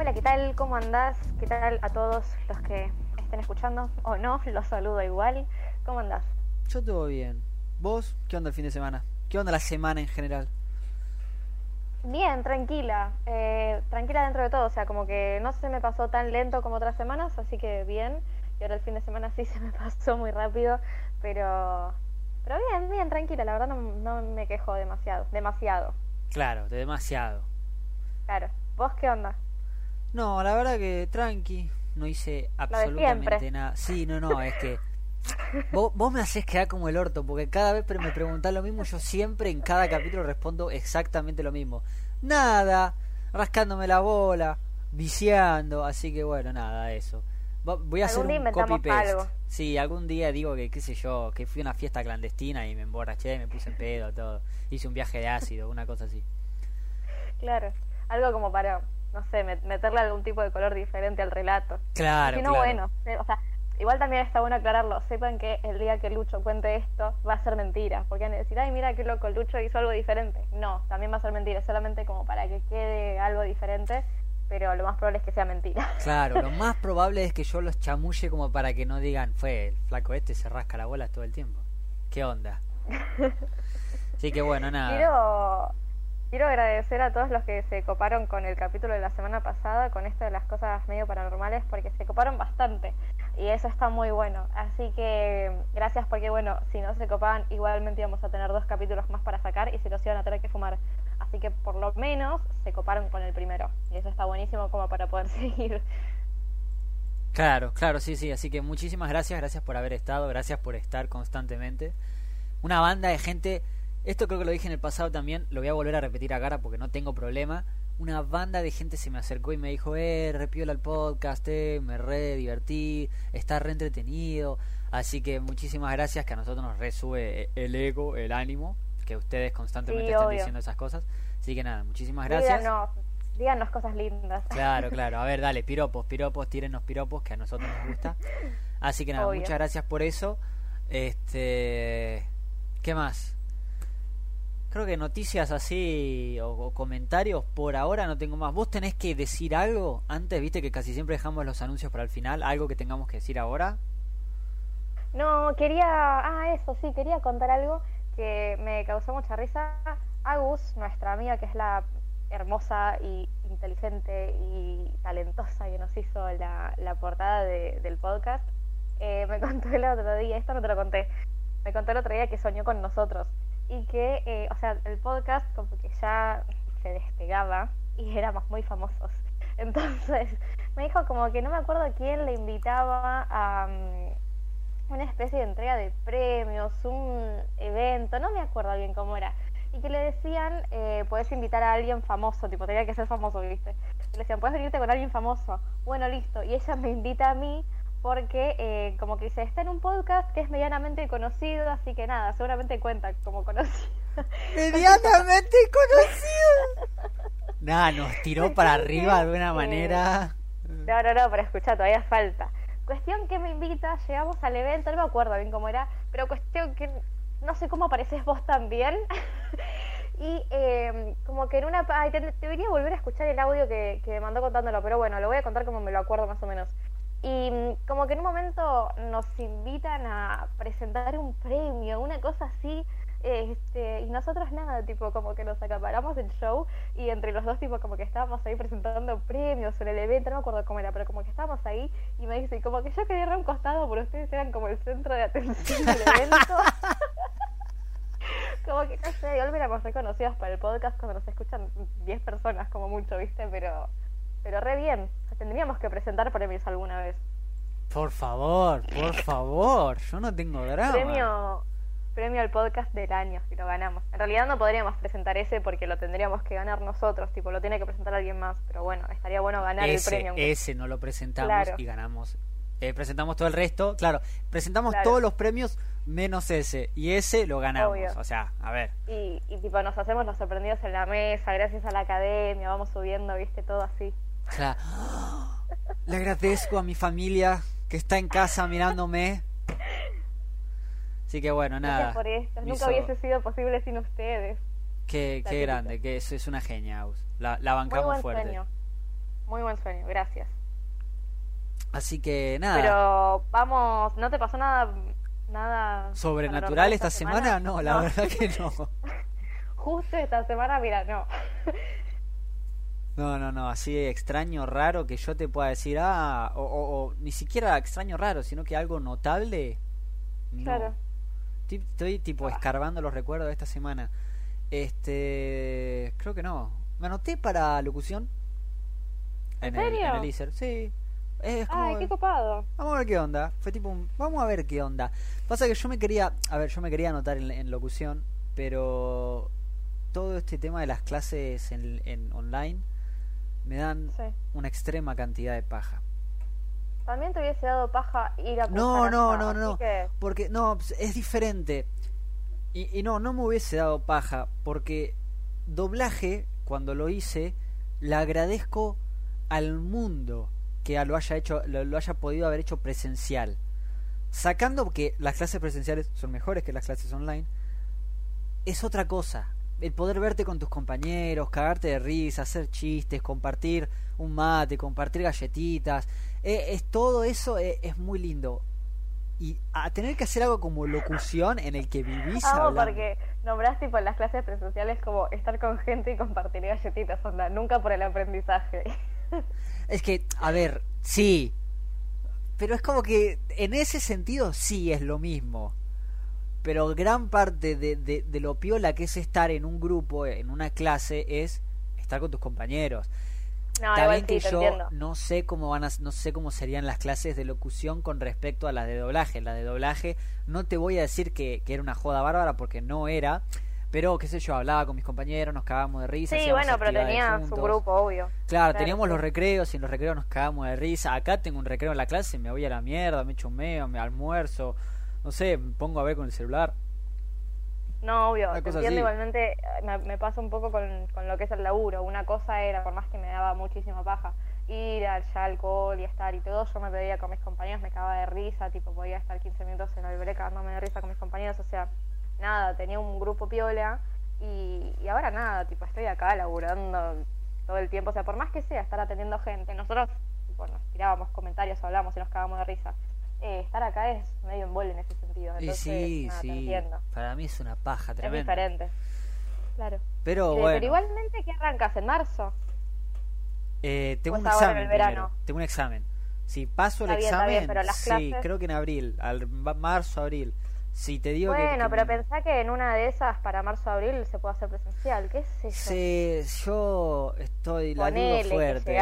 Hola, ¿qué tal? ¿Cómo andás? ¿Qué tal a todos los que estén escuchando? O no, los saludo igual. ¿Cómo andás? Yo todo bien. ¿Vos? ¿Qué onda el fin de semana? ¿Qué onda la semana en general? Bien, tranquila. Eh, tranquila dentro de todo. O sea, como que no se me pasó tan lento como otras semanas, así que bien. Y ahora el fin de semana sí se me pasó muy rápido, pero... Pero bien, bien, tranquila. La verdad no, no me quejo demasiado. Demasiado. Claro, de demasiado. Claro. ¿Vos qué onda? No, la verdad que tranqui. No hice absolutamente nada. Sí, no, no, es que... Vos, vos, me haces quedar como el orto, porque cada vez me preguntás lo mismo, yo siempre en cada capítulo respondo exactamente lo mismo. Nada, rascándome la bola, viciando, así que bueno, nada, eso. Voy a hacer un copy paste. Sí, algún día digo que, qué sé yo, que fui a una fiesta clandestina y me emborraché, me puse en pedo, todo. Hice un viaje de ácido, una cosa así. Claro, algo como para, no sé, meterle algún tipo de color diferente al relato. Claro. Si no, bueno, o sea, Igual también está bueno aclararlo. Sepan que el día que Lucho cuente esto va a ser mentira. Porque van a decir, ay, mira qué loco, Lucho hizo algo diferente. No, también va a ser mentira. Solamente como para que quede algo diferente. Pero lo más probable es que sea mentira. Claro, lo más probable es que yo los chamulle como para que no digan, fue el flaco este se rasca la bola todo el tiempo. ¿Qué onda? Así que bueno, nada. Quiero Quiero agradecer a todos los que se coparon con el capítulo de la semana pasada, con esto de las cosas medio paranormales, porque se coparon bastante y eso está muy bueno. Así que gracias porque, bueno, si no se copaban, igualmente íbamos a tener dos capítulos más para sacar y se los iban a tener que fumar. Así que por lo menos se coparon con el primero y eso está buenísimo como para poder seguir. Claro, claro, sí, sí. Así que muchísimas gracias, gracias por haber estado, gracias por estar constantemente. Una banda de gente esto creo que lo dije en el pasado también, lo voy a volver a repetir a cara porque no tengo problema. Una banda de gente se me acercó y me dijo, eh, repiola el podcast, eh, me re divertí, está re entretenido. Así que muchísimas gracias, que a nosotros nos resube el ego, el ánimo, que ustedes constantemente estén diciendo esas cosas. Así que nada, muchísimas gracias. Díganos, díganos cosas lindas. Claro, claro. A ver, dale, piropos, piropos, tírennos piropos, que a nosotros nos gusta. Así que nada, muchas gracias por eso. Este, ¿qué más? Creo que noticias así o, comentarios por ahora no tengo más. ¿Vos tenés que decir algo antes? ¿Viste que casi siempre dejamos los anuncios para el final? ¿Algo que tengamos que decir ahora? No, quería... Ah, eso sí, quería contar algo que me causó mucha risa. Agus, nuestra amiga que es la hermosa y inteligente y talentosa que nos hizo la, la portada del podcast, eh, me contó el otro día, esto no te lo conté, me contó el otro día que soñó con nosotros y que, eh, o sea, el podcast como que ya se despegaba y éramos muy famosos. Entonces me dijo como que no me acuerdo quién le invitaba a mm, una especie de entrega de premios, un evento, no me acuerdo bien cómo era. Y que le decían, eh, puedes invitar a alguien famoso, tipo, tenía que ser famoso, ¿viste? le decían, puedes venirte con alguien famoso. Bueno, listo. Y ella me invita a mí porque eh, como que dice, está en un podcast que es medianamente conocido, así que nada, seguramente cuenta como conocido. Medianamente conocido. nada, nos tiró para arriba de una manera. No, no, no, pero escucha, todavía falta. Cuestión que me invita, llegamos al evento, no me acuerdo bien cómo era, pero cuestión que no sé cómo apareces vos también. y eh, como que en una... Ay, te, debería volver a escuchar el audio que, que me mandó contándolo, pero bueno, lo voy a contar como me lo acuerdo más o menos. Y mm, como que en un momento nos invitan a presentar un premio, una cosa así, este, y nosotros nada, tipo como que nos acaparamos del show y entre los dos tipo como que estábamos ahí presentando premios en el evento, no me acuerdo cómo era, pero como que estábamos ahí y me dice, como que yo ir a un costado, pero ustedes eran como el centro de atención del evento. como que no sé, igual éramos reconocidos para el podcast cuando nos escuchan 10 personas como mucho, ¿viste? Pero pero re bien. Tendríamos que presentar premios alguna vez. Por favor, por favor. Yo no tengo drama. Premio, premio al podcast del año, si lo ganamos. En realidad no podríamos presentar ese porque lo tendríamos que ganar nosotros. Tipo, lo tiene que presentar alguien más. Pero bueno, estaría bueno ganar el premio. Ese no lo presentamos y ganamos. Eh, presentamos todo el resto. Claro, presentamos todos los premios menos ese. Y ese lo ganamos. O sea, a ver. Y, y tipo, nos hacemos los sorprendidos en la mesa, gracias a la academia, vamos subiendo, viste, todo así. Le agradezco a mi familia que está en casa mirándome. Así que bueno, nada. por esto. Nunca hubiese sido posible sin ustedes. Qué, qué grande, que es, es una genia, La, la bancamos fuerte. muy buen sueño, gracias. Así que nada. Pero vamos, ¿no te pasó nada nada sobrenatural esta semana? No, la verdad que no. Justo esta semana, mira, no. No, no, no, así extraño, raro que yo te pueda decir, ah, o, ni siquiera extraño, raro, sino que algo notable. Claro. Estoy, tipo ah. escarbando los recuerdos de esta semana. Este, creo que no. Me anoté para locución. ¿En, serio? en el sí. Ay, qué copado. Vamos a ver qué onda. Fue tipo vamos a ver qué onda. Pasa que yo me quería, a ver, yo me quería anotar en, locución, pero todo este tema de las clases en, en online me dan una extrema cantidad de paja. También te hubiese dado paja ir a No, no, no, no, porque no, es diferente. Y, y no, no me hubiese dado paja, porque doblaje, cuando lo hice, le agradezco al mundo que lo haya hecho, lo, haya podido haber hecho presencial. Sacando que las clases presenciales son mejores que las clases online, es otra cosa. El poder verte con tus compañeros, cagarte de risa, hacer chistes, compartir un mate, compartir galletitas, eh, es todo eso eh, es muy lindo. Y a tener que hacer algo como locución en el que vivís ah, porque nombraste tipo las clases presenciales como estar con gente y compartir galletitas, onda, nunca por el aprendizaje. Es que, a ver, sí. Pero es como que en ese sentido sí es lo mismo. Pero gran parte de, de, lo piola que es estar en un grupo, en una clase, es estar con tus compañeros. No, Está que yo no sé cómo van a, no sé cómo serían las clases de locución con respecto a las de doblaje. La de doblaje no te voy a decir que, que era una joda bárbara porque no era, pero, qué sé yo, hablaba con mis compañeros, nos cagábamos de risa. Sí, bueno, pero tenía su grupo, obvio. Claro, teníamos los recreos y en los recreos nos cagábamos de risa. Acá tengo un recreo en la clase, me voy a la mierda, me echo un meo, me almuerzo, no sé, pongo a ver con el celular. No, obvio, te entiendo igualmente, me, me, pasa un poco con, con lo que es el laburo. Una cosa era, por más que me daba muchísima paja, ir al ya alcohol y estar y todo, yo me pedía con mis compañeros, me cagaba de risa, tipo podía estar 15 minutos en el break me de risa con mis compañeros, o sea, nada, tenía un grupo piola y, y ahora nada, tipo, estoy acá laburando todo el tiempo, o sea, por más que sea estar atendiendo gente, nosotros bueno, nos tirábamos comentarios, hablamos y nos cagábamos de risa. Eh, estar acá es medio en en ese sentido. Entonces, sí, sí, para mí es una paja tremenda. Es diferente, claro. Pero bueno. Pero igualmente, ¿qué arrancas? ¿En marzo? Eh, tengo un examen. Primero. Tengo un examen. Si paso el examen, sí, creo que en abril, al marzo, abril. Si te digo bueno, pero pensá que en una de esas para marzo abril se puede hacer presencial, ¿qué es eso? Sí, yo estoy la dudo fuerte.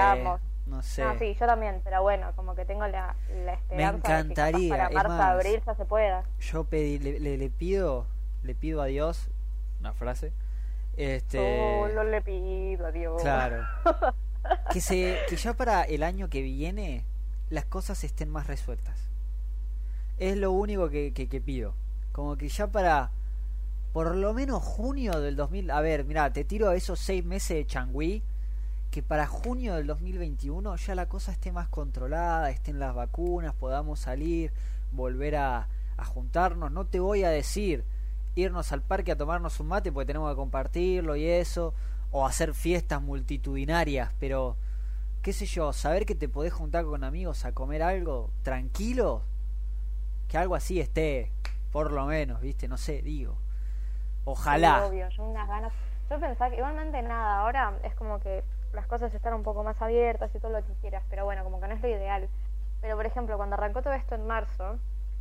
No sé. No, sí, yo también, pero bueno, como que tengo la, la esperanza Me encantaría, de que para marzo más, abril ya se pueda. Yo pedí, le, le, pido, le pido a Dios, una frase, este Solo le pido a Dios. Claro. que se que ya para el año que viene las cosas estén más resueltas. Es lo único que, que, que pido como que ya para por lo menos junio del 2000. A ver, mira, te tiro a esos seis meses de Changui. Que para junio del 2021 ya la cosa esté más controlada, estén las vacunas, podamos salir, volver a, a juntarnos. No te voy a decir irnos al parque a tomarnos un mate porque tenemos que compartirlo y eso, o hacer fiestas multitudinarias, pero qué sé yo, saber que te podés juntar con amigos a comer algo tranquilo, que algo así esté por lo menos, ¿viste? No sé, digo. Ojalá. obvio, yo unas ganas. Yo pensaba que igualmente nada, ahora es como que las cosas están un poco más abiertas y todo lo que quieras, pero bueno, como que no es lo ideal. Pero por ejemplo, cuando arrancó todo esto en marzo,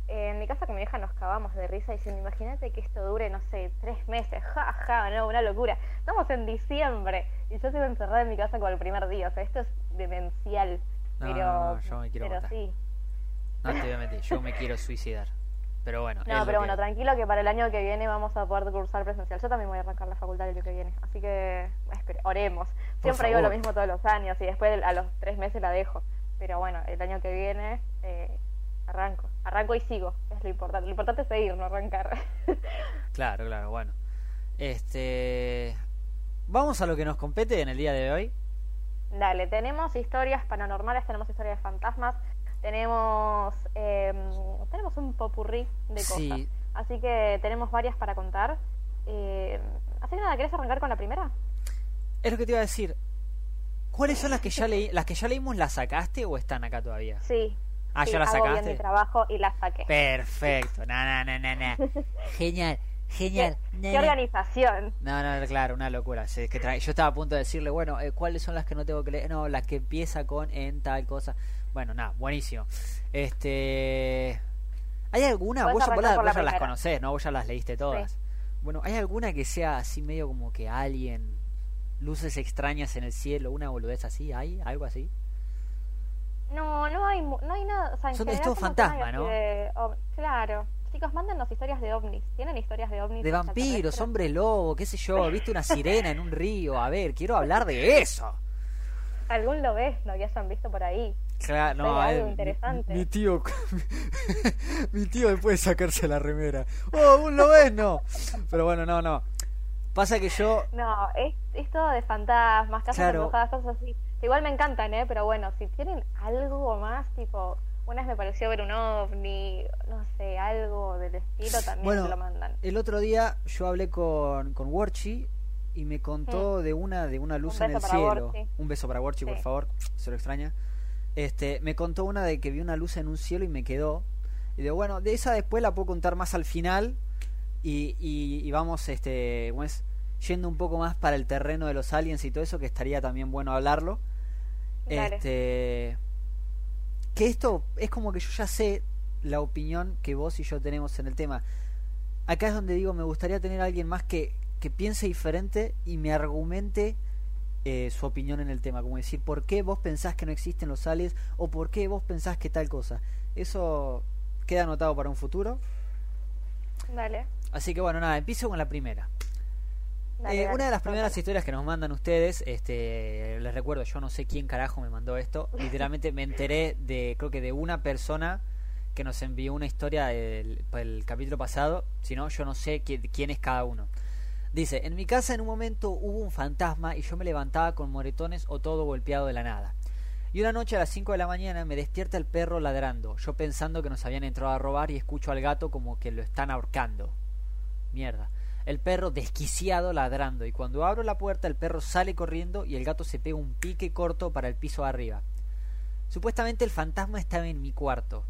eh, en mi casa con mi hija nos cagamos de risa diciendo, imagínate que esto dure, no sé, tres meses, ja, ja, no, una locura. Estamos en diciembre y yo sigo encerrada en mi casa como el primer día, o sea, esto es demencial. pero, no, yo me quiero pero sí. No te voy a meter, yo me quiero suicidar. Pero bueno. No, pero bueno, tranquilo que para el año que viene vamos a poder cursar presencial. Yo también voy a arrancar la facultad el año que viene. Así que oremos. Siempre digo lo mismo todos los años y después a los tres meses la dejo. Pero bueno, el año que viene eh, arranco. Arranco y sigo. Es lo importante. Lo importante es seguir, no arrancar. claro, claro, bueno. Este. Vamos a lo que nos compete en el día de hoy. Dale, tenemos historias paranormales, tenemos historias de fantasmas, tenemos eh, tenemos un popurrí de cosas. Así que tenemos varias para contar. Eh, así que nada, ¿querés arrancar con la primera? Es lo que te iba a decir. ¿Cuáles son las que ya leí? ¿Las que ya leímos las sacaste o están acá todavía? Sí. Ah, ya las sacaste. Bien mi trabajo y las saqué. Perfecto. Genial. Genial. ¿Qué, organización? No, no, claro, una locura. Es que yo estaba a punto de decirle, bueno, eh, ¿cuáles son las que no tengo que leer? No, las que empieza con en tal cosa. Bueno, nada, buenísimo. Este. ¿Hay alguna? Vos, ya, las conocés, ¿no? Vos ya las leíste todas. Bueno, ¿hay alguna que sea así medio como que alguien, luces extrañas en el cielo, una boludez así? ¿Hay algo así? No, no hay, no hay nada. O sea, Son de todo fantasma, ¿no? claro. Chicos, mándenos historias de ovnis. ¿Tienen historias de ovnis? De vampiros, hombre lobo, qué sé yo. ¿Viste una sirena en un río? A ver, quiero hablar de eso. ¿Algún lo ves, no? Que hayan visto por ahí. Claro, no, algo interesante. Mi, tío, mi, tío después de sacarse la remera. Oh, un lo ves, no. Pero bueno, no, no. Pasa que yo. No, es, es todo de fantasmas, casas claro. cosas así. Igual me encantan, ¿eh? Pero bueno, si tienen algo más, tipo. Una vez me pareció ver un ovni, no sé, algo del estilo, también lo mandan. El otro día yo hablé con, con Warchi y me contó mm. de una de una luz en el cielo. Un beso para Warchi, por favor, se lo extraña. Este, me contó una de que vio una luz en un cielo y me quedó. Y de bueno, de esa después la puedo contar más al final. Y, y, vamos, este, pues, yendo un poco más para el terreno de los aliens y todo eso, que estaría también bueno hablarlo. Este, que esto es como que yo ya sé la opinión que vos y yo tenemos en el tema. Acá es donde digo, me gustaría tener a alguien más que, que piense diferente y me argumente eh, su opinión en el tema, como decir, ¿por qué vos pensás que no existen los aliens o por qué vos pensás que tal cosa? Eso queda anotado para un futuro. Vale. Así que bueno, nada, empiezo con la primera. Eh, una de las primeras historias que nos mandan ustedes, este, les recuerdo, yo no sé quién carajo me mandó esto. Literalmente me enteré de, creo que de una persona que nos envió una historia del, el capítulo pasado. Si no, yo no sé quién es cada uno. Dice, en mi casa en un momento hubo un fantasma y yo me levantaba con moretones o todo golpeado de la nada. Y una noche a las 5 de la mañana me despierta el perro ladrando, yo pensando que nos habían entrado a robar y escucho al gato como que lo están ahorcando. Mierda. El perro desquiciado ladrando y cuando abro la puerta el perro sale corriendo y el gato se pega un pique corto para el piso arriba. Supuestamente el fantasma estaba en mi cuarto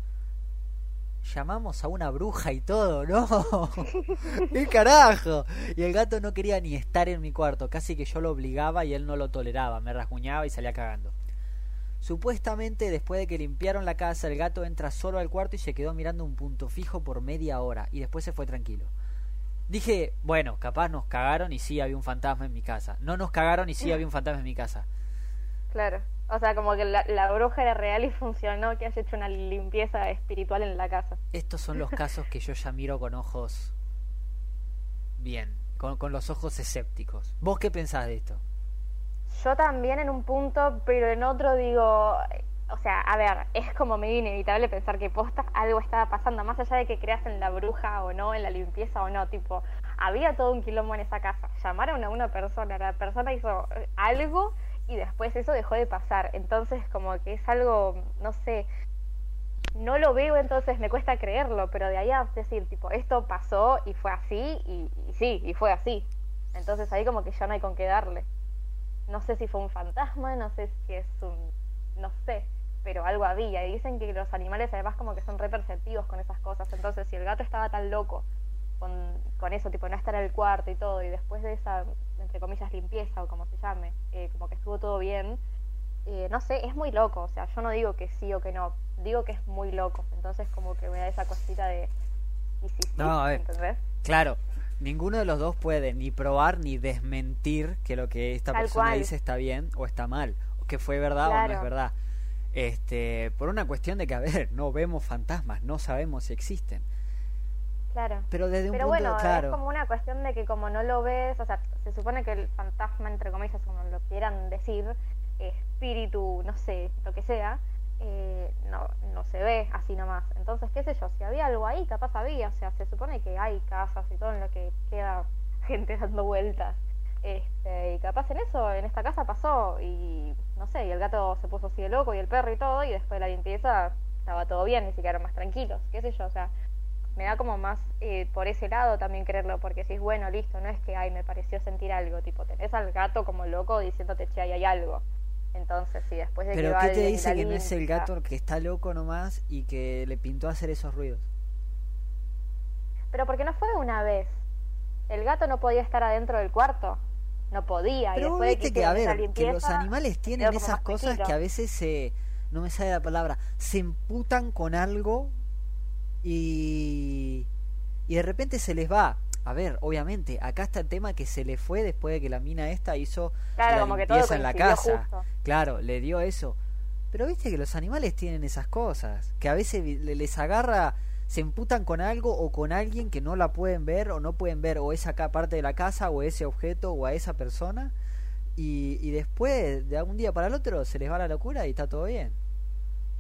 llamamos a una bruja y todo, ¿no? ¿Qué carajo? Y el gato no quería ni estar en mi cuarto, casi que yo lo obligaba y él no lo toleraba, me rasguñaba y salía cagando. Supuestamente después de que limpiaron la casa, el gato entra solo al cuarto y se quedó mirando un punto fijo por media hora y después se fue tranquilo. Dije, bueno, capaz nos cagaron y sí había un fantasma en mi casa. No nos cagaron y sí había un fantasma en mi casa. Claro. O sea, como que la, bruja era real y funcionó, que has hecho una limpieza espiritual en la casa. Estos son los casos que yo ya miro con ojos bien, con, con los ojos escépticos. ¿Vos qué pensás de esto? Yo también en un punto, pero en otro digo, o sea, a ver, es como medio inevitable pensar que posta algo estaba pasando, más allá de que creas en la bruja o no, en la limpieza o no, tipo, había todo un quilombo en esa casa, llamaron a una persona, la persona hizo algo y después eso dejó de pasar. Entonces como que es algo, no sé, no lo veo, entonces me cuesta creerlo, pero de ahí a decir, tipo, esto pasó y fue así, y, sí, y fue así. Entonces ahí como que ya no hay con qué darle. No sé si fue un fantasma, no sé si es un, no sé, pero algo había. Y dicen que los animales además como que son re perceptivos con esas cosas. Entonces si el gato estaba tan loco con, con eso, tipo, no estar en el cuarto y todo, y después de esa entre comillas, limpieza o como se llame, eh, como que estuvo todo bien, eh, no sé, es muy loco, o sea, yo no digo que sí o que no, digo que es muy loco, entonces como que me da esa cosita de... Y sí, no, a ver, claro, ninguno de los dos puede ni probar ni desmentir que lo que esta persona dice está bien o está mal, o que fue verdad o no es verdad. Este, por una cuestión de que, a ver, no vemos fantasmas, no sabemos si existen. Claro. Pero desde un Pero punto, bueno, claro. es como una cuestión de que como no lo ves, o sea, se supone que el fantasma, entre comillas, como lo quieran decir, espíritu, no sé, lo que sea, eh, no, no se ve así nomás. Entonces, qué sé yo, si había algo ahí, capaz había, o sea, se supone que hay casas y todo en lo que queda gente dando vueltas. Este, y capaz en eso, en esta casa pasó, y no sé, y el gato se puso así de loco, y el perro y todo, y después de la limpieza estaba todo bien, y se quedaron más tranquilos, qué sé yo, o sea, me da como más eh, por ese lado también creerlo, porque si es bueno, listo, no es que, ay, me pareció sentir algo, tipo, tenés al gato como loco diciéndote, che, ahí hay algo. Entonces, sí, después de ¿Pero que qué te dice que no es el gato que está loco nomás y que le pintó hacer esos ruidos? Pero porque no fue una vez. El gato no podía estar adentro del cuarto. No podía. Pero y después viste que, a ver, que los animales tienen esas cosas que a veces se... No me sale la palabra. Se emputan con algo y... Y de repente se les va a ver, obviamente, acá está el tema que se le fue después de que la mina esta hizo la limpieza en la casa. Claro, le dio eso. Pero viste que los animales tienen esas cosas, que a veces les agarra, se emputan con algo o con alguien que no la pueden ver o no pueden ver o esa parte de la casa o ese objeto o a esa persona y, y después de un día para el otro se les va la locura y está todo bien.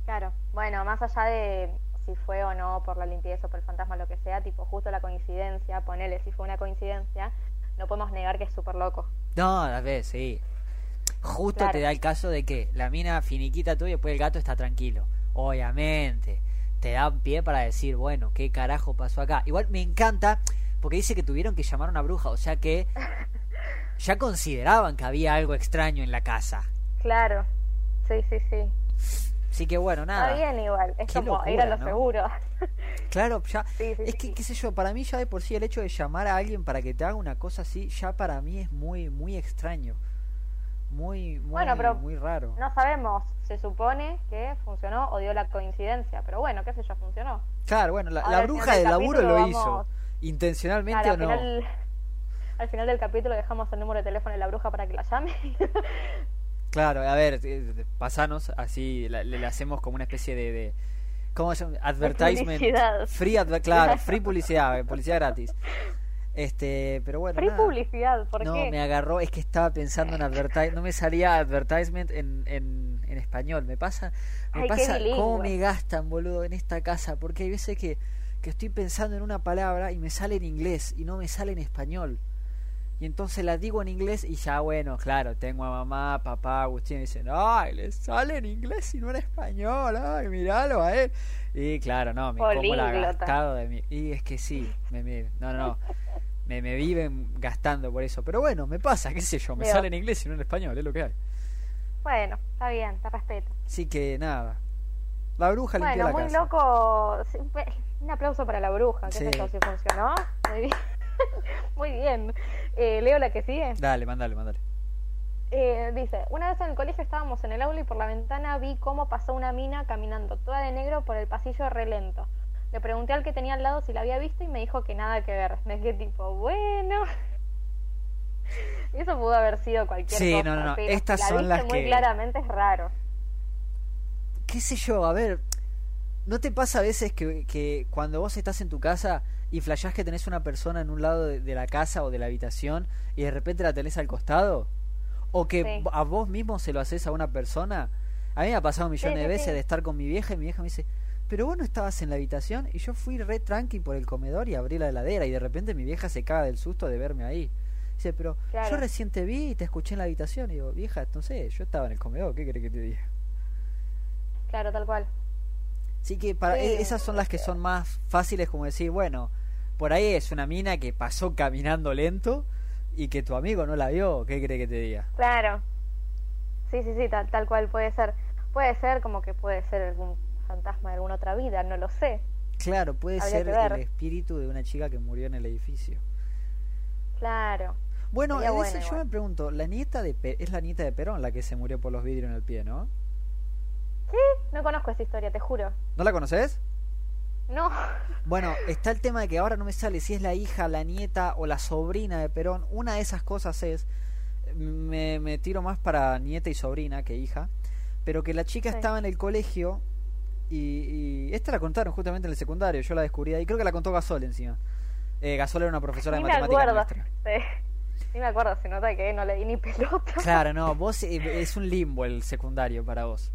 Claro, bueno, más allá de si fue o no por la limpieza o por el fantasma, lo que sea, tipo justo la coincidencia, ponele si fue una coincidencia, no podemos negar que es súper loco. No, a ver, sí. Justo te da el caso de que la mina finiquita tú y después el gato está tranquilo. Obviamente. Te da pie para decir, bueno, ¿qué carajo pasó acá? Igual me encanta porque dice que tuvieron que llamar a una bruja, o sea que ya consideraban que había algo extraño en la casa. Claro, sí, sí, sí. Así que bueno, nada. Está bien igual, es como ir a lo seguro. Claro, ya. es que, qué sé yo, para mí ya de por sí el hecho de llamar a alguien para que te haga una cosa así, ya para mí es muy, muy extraño. Muy, muy, bueno, pero muy raro. No sabemos, se supone que funcionó o dio la coincidencia, pero bueno, qué sé yo, funcionó. Claro, bueno, la, bruja del laburo lo hizo. ¿Intencionalmente o no? al final del capítulo dejamos el número de teléfono de la bruja para que la llame. Claro, a ver, eh, pasanos, así le, hacemos como una especie de, ¿cómo se llama? Advertisement. Free, claro, free publicidad, publicidad gratis. Este, pero bueno. Free publicidad, ¿por no, qué? No, me agarró, es que estaba pensando en advertisement, no me salía advertisement en, en, en español. Me pasa, me pasa cómo me gastan, boludo, en esta casa, porque hay veces que, que estoy pensando en una palabra y me sale en inglés y no me sale en español. Y entonces la digo en inglés y ya, bueno, claro, tengo a mamá, papá, Agustín, y dicen, ay, le sale en inglés y no en español, ay, míralo a él. Y claro, no, me como la gastado de mí. Y es que sí, me, no, no, no, me, me viven gastando por eso. Pero bueno, me pasa, qué sé yo, me sale en inglés y no en español, es lo que hay. Bueno, está bien, te respeto. Así que nada, la bruja bueno, la muy loco, un aplauso para la bruja, que sí. sé si funcionó. Muy bien. Muy bien. Eh, ¿Leo la que sigue? Dale, mandale, mandale. Eh, dice, una vez en el colegio estábamos en el aula y por la ventana vi cómo pasó una mina caminando toda de negro por el pasillo relento. Le pregunté al que tenía al lado si la había visto y me dijo que nada que ver. Me quedé tipo, bueno. Eso pudo haber sido cualquier sí, cosa. no, no, no. Estas son las muy claramente es raro. ¿Qué sé yo? A ver, ¿no te pasa a veces que, que cuando vos estás en tu casa y flashás que tenés una persona en un lado de, la casa o de la habitación y de repente la tenés al costado? ¿O que a vos mismo se lo haces a una persona? A mí me ha pasado millones de veces de estar con mi vieja y mi vieja me dice, pero vos no estabas en la habitación y yo fui re tranqui por el comedor y abrí la heladera y de repente mi vieja se caga del susto de verme ahí. Dice, pero yo recién te vi y te escuché en la habitación y digo, vieja, no sé, yo estaba en el comedor, ¿qué querés que te diga? Claro, tal cual. Así que para e, esas son las que son más fáciles como decir, bueno, por ahí es una mina que pasó caminando lento y que tu amigo no la vio, ¿qué cree que te diga? Claro. Sí, sí, sí, tal, tal cual puede ser. Puede ser como que puede ser algún fantasma de alguna otra vida, no lo sé. Claro, puede ser el espíritu de una chica que murió en el edificio. Claro. Bueno, yo me pregunto, la nieta de es la nieta de Perón la que se murió por los vidrios en el pie, ¿no? Sí, no conozco esa historia, te juro. ¿No la conoces? No. Bueno, está el tema de que ahora no me sale si es la hija, la nieta o la sobrina de Perón. Una de esas cosas es, me, me tiro más para nieta y sobrina que hija, pero que la chica estaba en el colegio y, esta la contaron justamente en el secundario, yo la descubrí ahí, creo que la contó Gasol encima. Eh, Gasol era una profesora de matemáticas nuestra. Sí. me acuerdo, se nota que no le di ni pelota. Claro, no, vos eh, es un limbo el secundario para vos.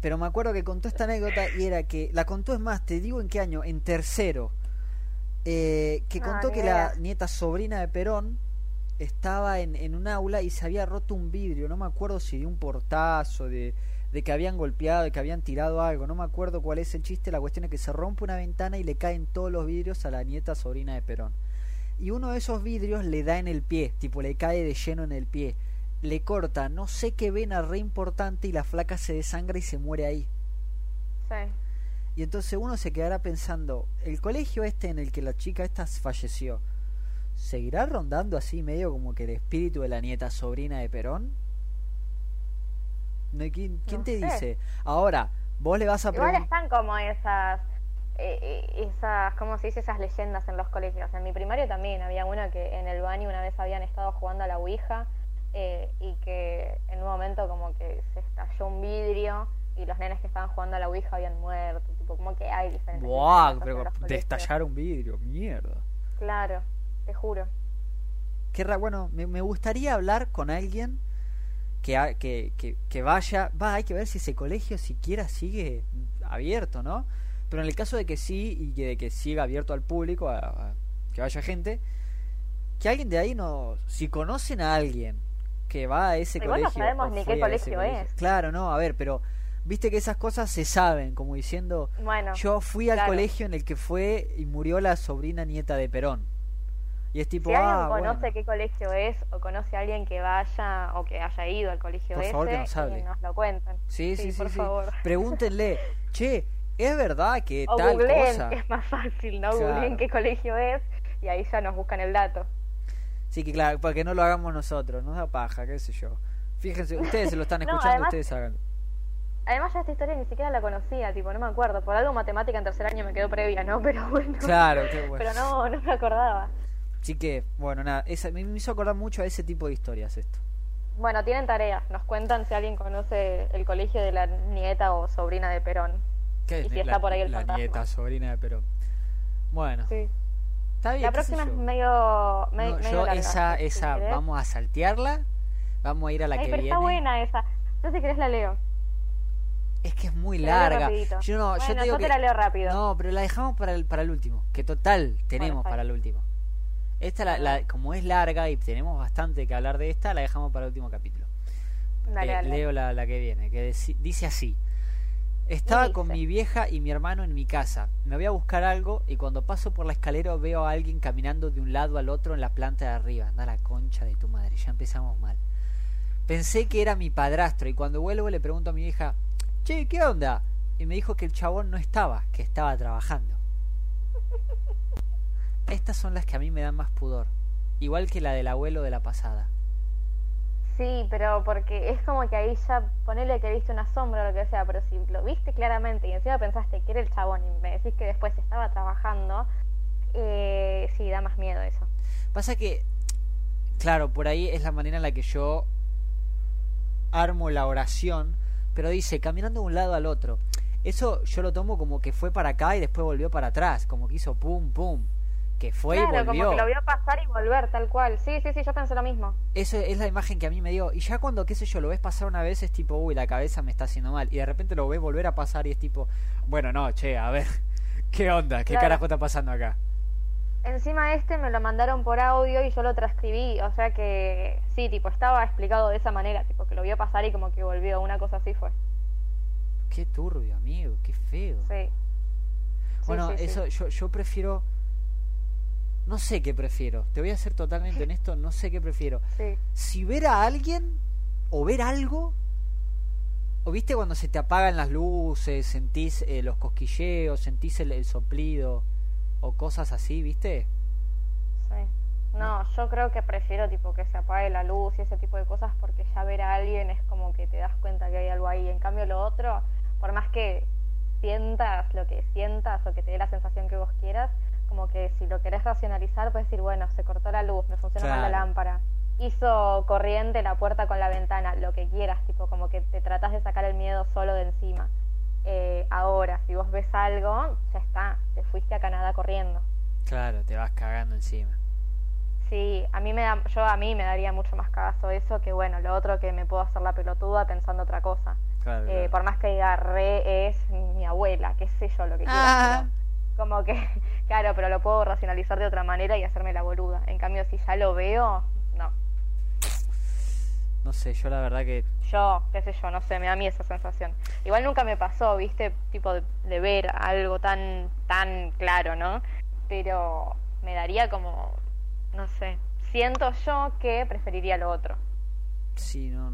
Pero me acuerdo que contó esta anécdota y era que, la contó es más, te digo en qué año, en tercero, eh, que ah, contó que la nieta sobrina de Perón estaba en, en un aula y se había roto un vidrio, no me acuerdo si de un portazo, de, de que habían golpeado, de que habían tirado algo, no me acuerdo cuál es el chiste, la cuestión es que se rompe una ventana y le caen todos los vidrios a la nieta sobrina de Perón. Y uno de esos vidrios le da en el pie, tipo le cae de lleno en el pie le corta no sé qué vena re importante y la flaca se desangra y se muere ahí. Sí. Y entonces uno se quedará pensando, el colegio este en el que la chica esta falleció, ¿seguirá rondando así medio como que el espíritu de la nieta sobrina de Perón? ¿Quién, quién te dice? Ahora, vos le vas a preguntar... Igual están como esas esas, ¿cómo se dice? Esas leyendas en los colegios. En mi primario también había una que en el baño una vez habían estado jugando a la Ouija eh, y que en un momento como que se estalló un vidrio y los nenes que estaban jugando a la Ouija habían muerto. Tipo, como que hay diferentes... ¡Buah! Pero de estallar un vidrio, mierda. Claro, te juro. Qué bueno, me, me gustaría hablar con alguien que, que, que, que, vaya, va, hay que ver si ese colegio siquiera sigue abierto, ¿no? Pero en el caso de que sí y de que siga abierto al público, a, que vaya gente, que alguien de ahí no, si conocen a alguien que va a ese colegio, no sabemos ni qué colegio, es. Claro, no, a ver, pero viste que esas cosas se saben, como diciendo, bueno, yo fui al colegio en el que fue y murió la sobrina nieta de Perón. Y es tipo, si alguien ah, conoce qué colegio es o conoce a alguien que vaya o que haya ido al colegio ese, favor, que nos, hable. nos lo cuenten. Sí, sí, sí, por favor. Pregúntenle, che, ¿es verdad que o tal googleen, cosa? que es más fácil, ¿no? Googleen qué colegio es y ahí ya nos buscan el dato. Sí, que claro, para que no lo hagamos nosotros, nos da paja, qué sé yo. Fíjense, ustedes se lo están escuchando, ustedes hagan. Además, ya esta historia ni siquiera la conocía, tipo, no me acuerdo. Por algo matemática en tercer año me quedó previa, ¿no? Pero bueno. Claro, qué bueno. Pero no, no me acordaba. Así que, bueno, nada, esa, me hizo acordar mucho a ese tipo de historias esto. Bueno, tienen tareas. Nos cuentan si alguien conoce el colegio de la nieta o sobrina de Perón. ¿Qué y si está por ahí el La nieta, sobrina Perón. Bueno. Sí. Está bien, la próxima es medio, medio, yo esa, esa, vamos a saltearla. Vamos a ir a la que pero viene. está buena esa. Yo si querés la leo. Es que es muy larga. Yo no, yo te, digo te la leo rápido. No, pero la dejamos para el, para el último. Que total tenemos para el último. Esta, la, la, como es larga y tenemos bastante que hablar de esta, la dejamos para el último capítulo. Eh, leo la, la, que viene, que dice así. Estaba con mi vieja y mi hermano en mi casa. Me voy a buscar algo y cuando paso por la escalera veo a alguien caminando de un lado al otro en la planta de arriba. Anda la concha de tu madre, ya empezamos mal. Pensé que era mi padrastro y cuando vuelvo le pregunto a mi vieja, che, ¿qué onda? Y me dijo que el chabón no estaba, que estaba trabajando. Estas son las que a mí me dan más pudor, igual que la del abuelo de la pasada. Sí, pero porque es como que ahí ya ponele que viste una sombra o lo que sea, pero si lo viste claramente y encima pensaste que era el chabón y me decís que después estaba trabajando, eh, sí, da más miedo eso. Pasa que, claro, por ahí es la manera en la que yo armo la oración, pero dice, caminando de un lado al otro. Eso yo lo tomo como que fue para acá y después volvió para atrás, como que hizo pum, pum que fue y volvió. como que lo vio pasar y volver, tal cual. Sí, sí, sí, yo pensé lo mismo. Eso es la imagen que a mí me dio. Y ya cuando, qué sé yo, lo ves pasar una vez es tipo, uy, la cabeza me está haciendo mal. Y de repente lo ves volver a pasar y es tipo, bueno, no, che, a ver, ¿qué onda? ¿Qué carajo está pasando acá? Encima este me lo mandaron por audio y yo lo transcribí, o sea que sí, tipo, estaba explicado de esa manera, tipo, que lo vio pasar y como que volvió, una cosa así fue. Qué turbio, amigo, qué feo. Sí. Bueno, eso Yo, yo prefiero no sé qué prefiero. Te voy a ser totalmente honesto, no sé qué prefiero. Si ver a alguien o ver algo, o viste cuando se te apagan las luces, sentís eh, los cosquilleos, sentís el, soplido, o cosas así, ¿viste? Sí. No, yo creo que prefiero tipo que se apague la luz y ese tipo de cosas porque ya ver a alguien es como que te das cuenta que hay algo ahí. En cambio lo otro, por más que sientas lo que sientas o que te dé la sensación que vos quieras, como que si lo querés racionalizar, puedes decir, bueno, se cortó la luz, me funcionó mal la lámpara, hizo corriente la puerta con la ventana, lo que quieras, tipo, como que te tratas de sacar el miedo solo de encima. Eh, ahora, si vos ves algo, ya está, te fuiste a Canadá corriendo. Claro, te vas cagando encima. Sí, a mí me da, yo a mí me daría mucho más cagazo eso que bueno, lo otro que me puedo hacer la pelotuda pensando otra cosa. Eh, por más que diga re es mi abuela, qué sé yo lo que ah. Como que, claro, pero lo puedo racionalizar de otra manera y hacerme la boluda. En cambio, si ya lo veo, no. No sé, yo la verdad que... Yo, qué sé yo, no sé, me da a mí esa sensación. Igual nunca me pasó, viste, tipo de, ver algo tan, tan claro, ¿no? Pero me daría como, no sé, siento yo que preferiría lo otro. sí, no,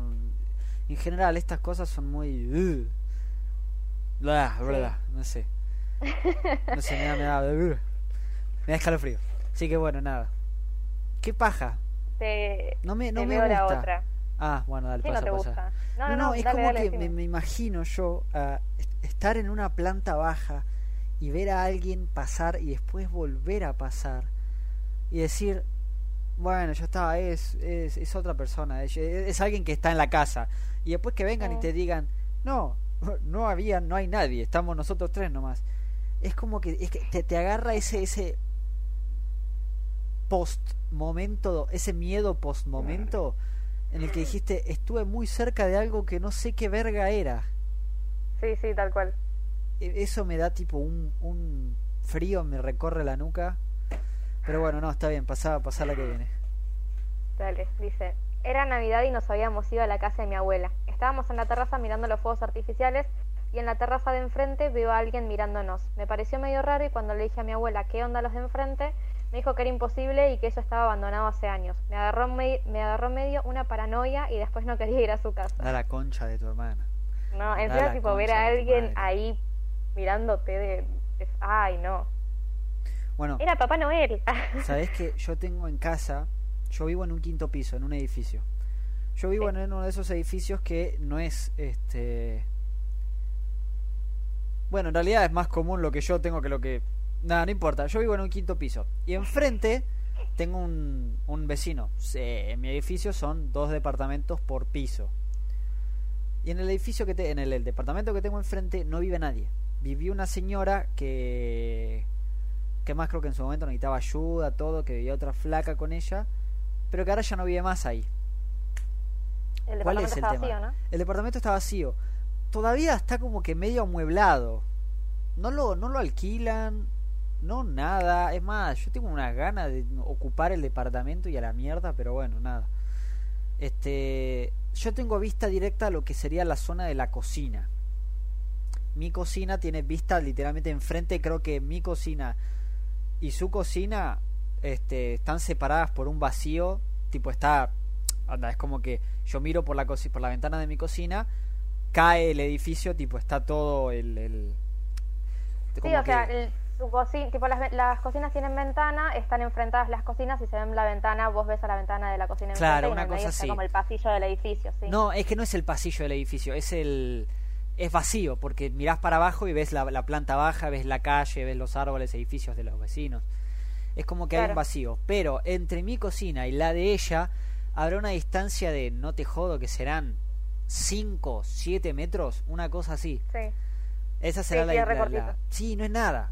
En general, estas cosas son muy. Uh, bla, bla, no sé. No sé, me da, me da, me da escalofrío. Así que bueno, nada. ¿Qué paja? no me, no me gusta. otra. Ah, bueno, dale, pasa, no pasa. No, no, es como que me, me, imagino yo uh, estar en una planta baja y ver a alguien pasar y después volver a pasar y decir, bueno, ya está, es, es, es otra persona, es, es, alguien que está en la casa. Y después que vengan y te digan, no, no había, no hay nadie, estamos nosotros tres nomás. Es como que, es que te, te agarra ese, ese post momento, ese miedo post momento en el que dijiste, estuve muy cerca de algo que no sé qué verga era. Sí, sí, tal cual. E, eso me da tipo un, un frío, me recorre la nuca. Pero bueno, no, está bien, pasá, pasá la que viene. Dale, dice, era Navidad y nos habíamos ido a la casa de mi abuela. Estábamos en la terraza mirando los fuegos artificiales y en la terraza de enfrente veo a alguien mirándonos. Me pareció medio raro y cuando le dije a mi abuela qué onda los de enfrente, me dijo que era imposible y que eso estaba abandonado hace años. Me agarró, me, me agarró medio una paranoia y después no quería ir a su casa. Da la concha de tu hermana. No, encima tipo ver a alguien ahí mirándote de, Ay, no. Bueno. Era Papá Noel. Sabes que yo tengo en casa... Yo vivo en un quinto piso, en un edificio. Yo vivo en uno de esos edificios que no es este... Bueno, en realidad es más común lo que yo tengo que lo que Nada, no importa. Yo vivo en un quinto piso. Y enfrente tengo un, un vecino. en mi edificio son dos departamentos por piso. Y en el edificio que te, en el, departamento que tengo enfrente no vive nadie. Vivió una señora que que más creo que en su momento necesitaba ayuda, todo, que vivía otra flaca con ella, pero que ahora ya no vive más ahí. El ¿Cuál es el está tema? Vacío, ¿no? El departamento está vacío. Todavía está como que medio amueblado. No lo, no lo alquilan, no, nada. Es más, yo tengo una gana de ocupar el departamento y a la mierda, pero bueno, nada. Este, yo tengo vista directa a lo que sería la zona de la cocina. Mi cocina tiene vista literalmente enfrente, creo que mi cocina y su cocina este, están separadas por un vacío, tipo está anda, es como que yo miro por la por la ventana de mi cocina, cae el edificio, tipo está todo el, el sí, o sea, el cocina, tipo las, las, cocinas tienen ventana, están enfrentadas las cocinas y se ven la ventana, vos ves a la ventana de la cocina claro, una cosa así. como el pasillo del edificio, sí. No, es que no es el pasillo del edificio, es el es vacío, porque mirás para abajo y ves la, la planta baja, ves la calle, ves los árboles, edificios de los vecinos. Es como que hay un vacío, pero entre mi cocina y la de ella habrá una distancia de, no te jodo, que serán 5, 7 metros, una cosa así. Sí. Esa será la, la, Sí, no es nada.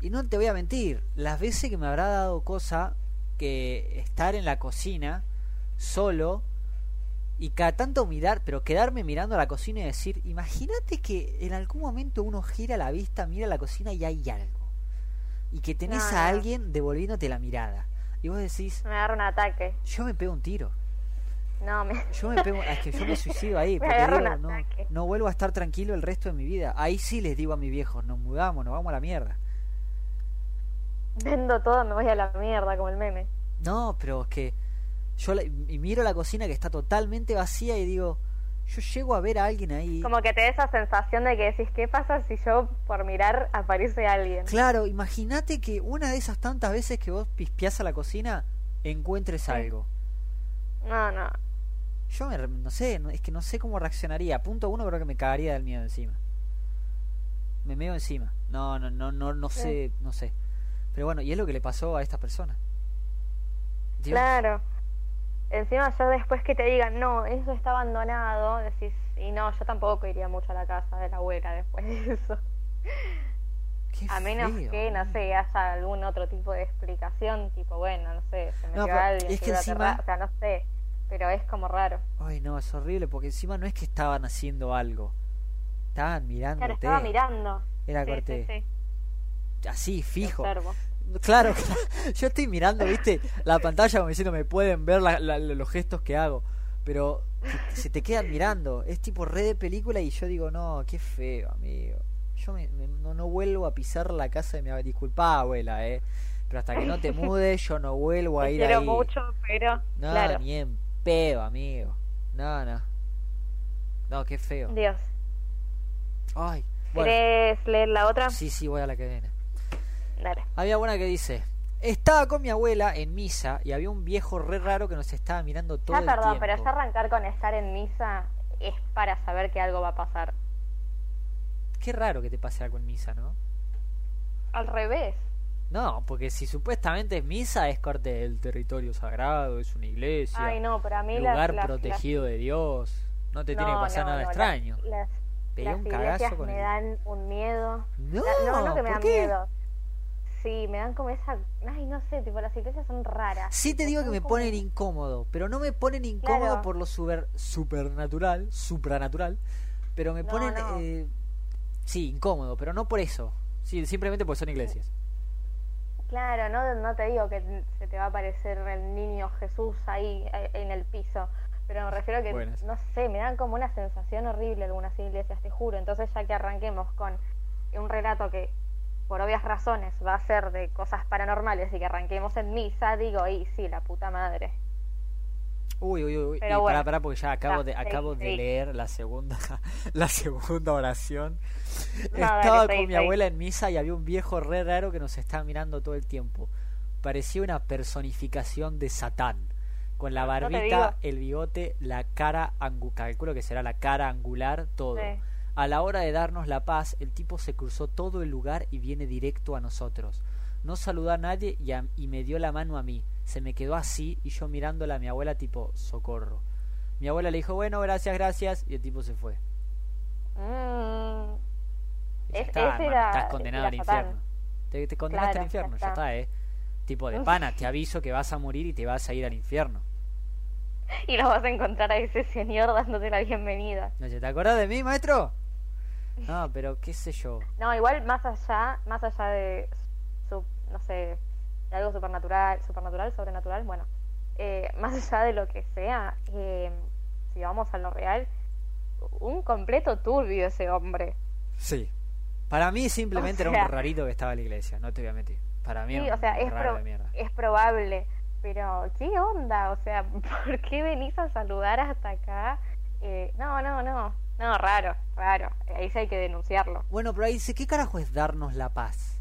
Y no te voy a mentir, las veces que me habrá dado cosa que estar en la cocina solo y cada tanto mirar, pero quedarme mirando a la cocina y decir, imagínate que en algún momento uno gira la vista, mira la cocina y hay algo. Y que tenés a alguien devolviéndote la mirada. Y vos decís... Me agarra un ataque. Yo me pego un tiro. No, me... Yo me pego... Es que yo me suicido ahí. me porque digo, no, no vuelvo a estar tranquilo el resto de mi vida. Ahí sí les digo a mis viejos, nos mudamos, nos vamos a la mierda vendo todo, me voy a la mierda, como el meme. No, pero es que yo y miro la cocina que está totalmente vacía y digo, yo llego a ver a alguien ahí. Como que te da esa sensación de que decís, ¿qué pasa si yo por mirar aparece alguien? Claro, imagínate que una de esas tantas veces que vos pispiás a la cocina, encuentres algo. No, no. Yo no sé, es que no sé cómo reaccionaría. Punto uno, creo que me cagaría del miedo encima. Me meo encima. No, no, no, no, no sé, no sé. Pero bueno, y es lo que le pasó a esta persona. Claro. Encima yo después que te digan, no, eso está abandonado, decís, y no, yo tampoco iría mucho a la casa de la abuela después de eso. a menos que, no sé, haya algún otro tipo de explicación, tipo, bueno, no sé, se metió alguien, es que encima... o sea, no sé, pero es como raro. Ay, no, es horrible, porque encima no es que estaban haciendo algo, estaban mirando. Claro, estaba mirando. Era corte. así, fijo. Claro, yo estoy mirando, viste, la pantalla como diciendo, me pueden ver los gestos que hago, pero se te quedan mirando, es tipo red de película y yo digo, no, qué feo, amigo. Yo no, no, vuelvo a pisar la casa de mi abuela, disculpa, abuela, eh, pero hasta que no te mudes yo no vuelvo a ir quiero mucho, pero no, ni en pedo, amigo. No, no. No, qué feo. Dios. Ay. ¿Quieres leer la otra? Sí, sí, voy a la que viene. Dale. Había una que dice, estaba con mi abuela en misa y había un viejo re raro que nos estaba mirando todo el perdón, tiempo. pero ya arrancar con estar en misa es para saber que algo va a pasar. Qué raro que te pase algo en misa, ¿no? Al revés. No, porque si supuestamente es misa, es corte del territorio sagrado, es una iglesia. Ay, no, pero a mí lugar protegido de Dios. No te tiene que pasar nada extraño. Las, un cagazo con me dan un miedo. No, no, no que me dan miedo. Sí, me dan como esa. Ay, no sé, tipo, las iglesias son raras. Sí, te digo que me ponen incómodo, pero no me ponen incómodo por lo super, supernatural, supranatural, pero me ponen. Eh, sí, incómodo, pero no por eso. Sí, simplemente porque son iglesias. Claro, no, no te digo que se te va a aparecer el niño Jesús ahí eh, en el piso, pero me refiero a que, no sé, me dan como una sensación horrible algunas iglesias, te juro. Entonces, ya que arranquemos con un relato que, por obvias razones, va a ser de cosas paranormales y que arranquemos en misa, digo, y sí, la puta madre. Uy, uy, uy. Pero y para, porque ya acabo de, acabo de leer la segunda, la segunda oración. estaba con mi abuela en misa y había un viejo re raro que nos estaba mirando todo el tiempo. Parecía una personificación de Satán. Con la barbita, el bigote, la cara angular, calculo que será la cara angular, todo. A la hora de darnos la paz, el tipo se cruzó todo el lugar y viene directo a nosotros. No saludó a nadie y, y me dio la mano a mí se me quedó así y yo mirándola a mi abuela tipo socorro. Mi abuela le dijo, bueno, gracias, gracias, y el tipo se fue. Mm. Estás condenado al infierno. Te, te condenaste al infierno, ya está. eh. Tipo de pana, te aviso que vas a morir y te vas a ir al infierno. Y lo vas a encontrar a ese señor dándote la bienvenida. ¿No te acordás de mí, maestro? No, pero qué sé yo. No, igual más allá, más allá de su, no sé, algo supernatural, supernatural, sobrenatural, bueno, eh, más allá de lo que sea, eh, si vamos a lo real, un completo turbio ese hombre. Sí. Para mí simplemente era un rarito que estaba en la iglesia, no te voy a mentir. Para mí sí, o sea, es, es probable, pero ¿qué onda? O sea, ¿por qué venís a saludar hasta acá? Eh, no, no, no, no, raro, raro. Ahí sí hay que denunciarlo. Bueno, pero ahí dice, ¿qué carajo es darnos la paz?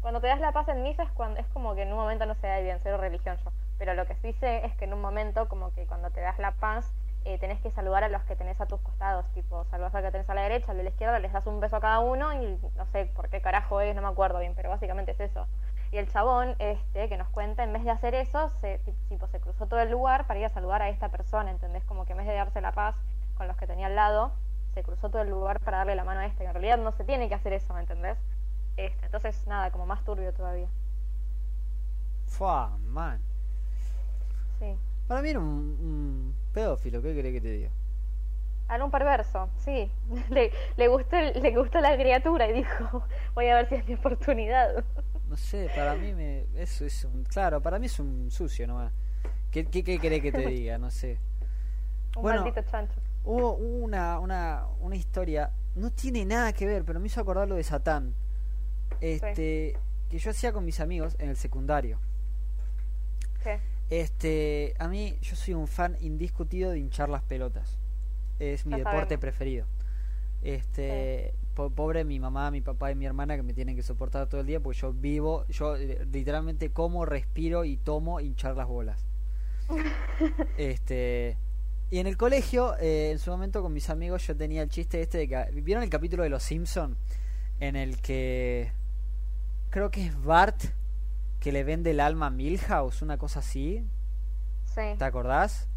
Cuando te das la paz en misa es, cuando, es como que en un momento no se da bien, cero religión yo. Pero lo que sí sé es que en un momento, como que cuando te das la paz, eh, tenés que saludar a los que tenés a tus costados. Tipo, saludas al que tenés a la derecha, al de la izquierda, les das un beso a cada uno y no sé por qué carajo es, no me acuerdo bien, pero básicamente es eso. Y el chabón este que nos cuenta, en vez de hacer eso, se, tipo, se cruzó todo el lugar para ir a saludar a esta persona, ¿entendés? Como que en vez de darse la paz con los que tenía al lado, se cruzó todo el lugar para darle la mano a este. Y en realidad no se tiene que hacer eso, ¿me entendés? Este, entonces, nada, como más turbio todavía. Fua, man. Sí. Para mí era un, pedófilo, ¿qué querés que te diga? Era un perverso, sí. Le, le, gustó, le gustó la criatura y dijo, voy a ver si es mi oportunidad. No sé, para mí me, eso es un... Claro, para mí es un sucio nomás. ¿Qué, qué, qué querés que te diga? No sé. un maldito chancho. Hubo una, una, una historia, no tiene nada que ver, pero me hizo acordar lo de Satán este que yo hacía con mis amigos en el secundario. Este, a mí yo soy un fan indiscutido de hinchar las pelotas. Es mi deporte preferido. Este, pobre mi mamá, mi papá y mi hermana que me tienen que soportar todo el día porque yo vivo, yo eh, literalmente como, respiro y tomo hinchar las bolas. este, y en el colegio, eh, en su momento con mis amigos yo tenía el chiste este de que vieron el capítulo de Los Simpson en el que creo que es Bart que le vende el alma a Milhouse, una cosa así. Sí. ¿Te acordás?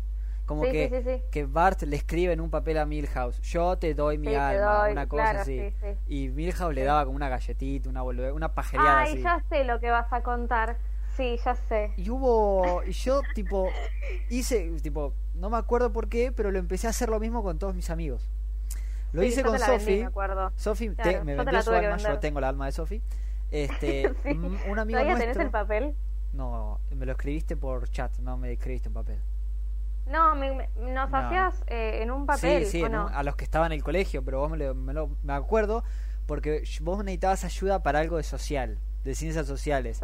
Como que, que Bart le escribe en un papel a Milhouse, yo te doy mi alma, una cosa así. Y Milhouse le daba como una galletita, una una pajereada Ay, ya sé lo que vas a contar. Sí, ya sé. Y hubo, y yo tipo, hice, tipo, no me acuerdo por qué, pero lo empecé a hacer lo mismo con todos mis amigos. Lo hice con Sofi. Sofi me vendió su alma, yo tengo el alma de Sofi. Este, un amigo ¿Todavía tenés el papel? No, me lo escribiste por chat, no me escribiste en papel. No, me, nos hacías eh, en un papel. Sí, sí, a los que estaban en el colegio, pero vos me lo, me acuerdo porque vos necesitabas ayuda para algo de social, de ciencias sociales.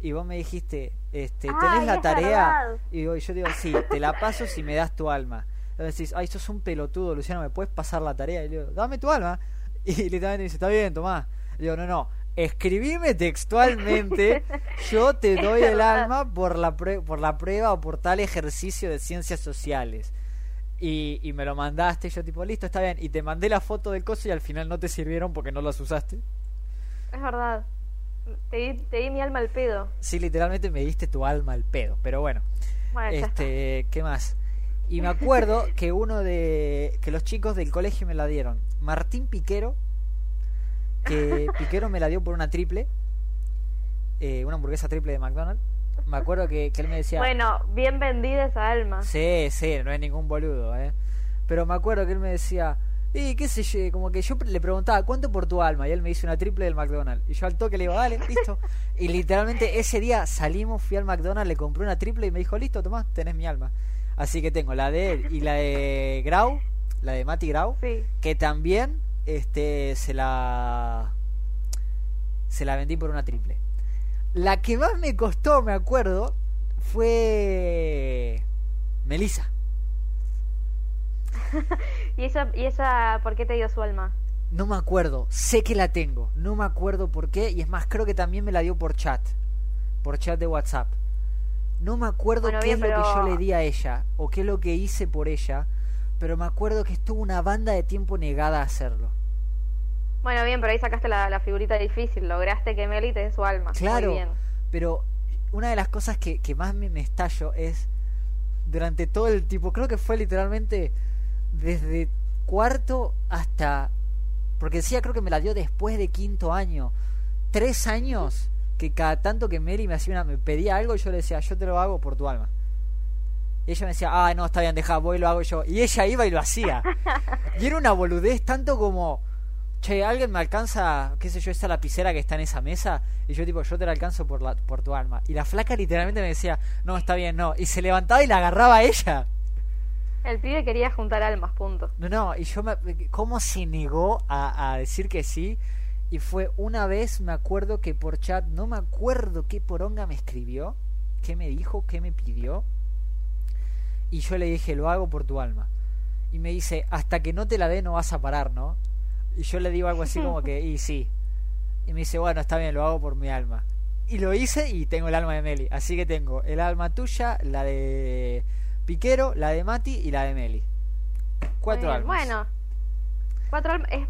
y vos me dijiste, este, ¿tenés la tarea? Y yo digo, sí, te la paso si me das tu alma. Entonces decís, ay, sos un pelotudo, Luciano, ¿me puedes pasar la tarea? Y le digo, dame tu alma. Y literalmente dice, está bien, tomá. Le digo, no, no, escribime textualmente, yo te doy el alma por la, por la prueba o por tal ejercicio de ciencias sociales. Y, y, me lo mandaste, yo tipo, listo, está bien. Y te mandé la foto del coso y al final no te sirvieron porque no las usaste. Es verdad. Te di, mi alma al pedo. Sí, literalmente me diste tu alma al pedo. Pero bueno. este, ¿qué más? Y me acuerdo que uno de. que los chicos del colegio me la dieron. Martín Piquero que Piquero me la dio por una triple, eh, una hamburguesa triple de McDonald's. Me acuerdo que, él me decía... Bueno, bien vendida esa alma. Sí, sí, no es ningún boludo, ¿eh? Pero me acuerdo que él me decía, y qué sé yo, como que yo le preguntaba, ¿cuánto por tu alma? Y él me dice una triple del McDonald's. Y yo al toque le digo, dale, listo. Y literalmente ese día salimos, fui al McDonald's, le compré una triple y me dijo, listo, tomás, tenés mi alma. Así que tengo la de él y la de Grau, la de Mati Grau, que también este se la se la vendí por una triple. La que más me costó, me acuerdo, fue Melissa. ¿Y esa y esa por qué te dio su alma? No me acuerdo, sé que la tengo, no me acuerdo por qué y es más creo que también me la dio por chat, por chat de WhatsApp. No me acuerdo qué es lo que yo le di a ella o qué es lo que hice por ella, pero me acuerdo que estuvo una banda de tiempo negada a hacerlo. Bueno, bien, pero ahí sacaste la, figurita difícil, lograste que Meli te dé su alma. Claro, bien. pero una de las cosas que, que más me, me estallo es durante todo el tipo, creo que fue literalmente desde cuarto hasta, porque decía creo que me la dio después de quinto año, tres años que cada tanto que Meli me hacía una, me pedía algo yo le decía yo te lo hago por tu alma y ella me decía, ah, no, está bien, deja, voy, lo hago yo. Y ella iba y lo hacía. Y era una boludez tanto como, che, alguien me alcanza, qué sé yo, esa lapicera que está en esa mesa. Y yo tipo, yo te la alcanzo por, la, por tu alma. Y la flaca literalmente me decía, no, está bien, no. Y se levantaba y la agarraba a ella. El pibe quería juntar almas, punto. No, no, y yo me, ¿cómo se negó a, a decir que sí? Y fue una vez, me acuerdo que por chat, no me acuerdo qué poronga me escribió, qué me dijo, qué me pidió y yo le dije, lo hago por tu alma. Y me dice, hasta que no te la dé no vas a parar, ¿no? Y yo le digo algo así como que, y sí. Y me dice, bueno, está bien, lo hago por mi alma. Y lo hice y tengo el alma de Meli. Así que tengo el alma tuya, la de Piquero, la de Mati y la de Meli. Cuatro almas. Bueno, cuatro almas es,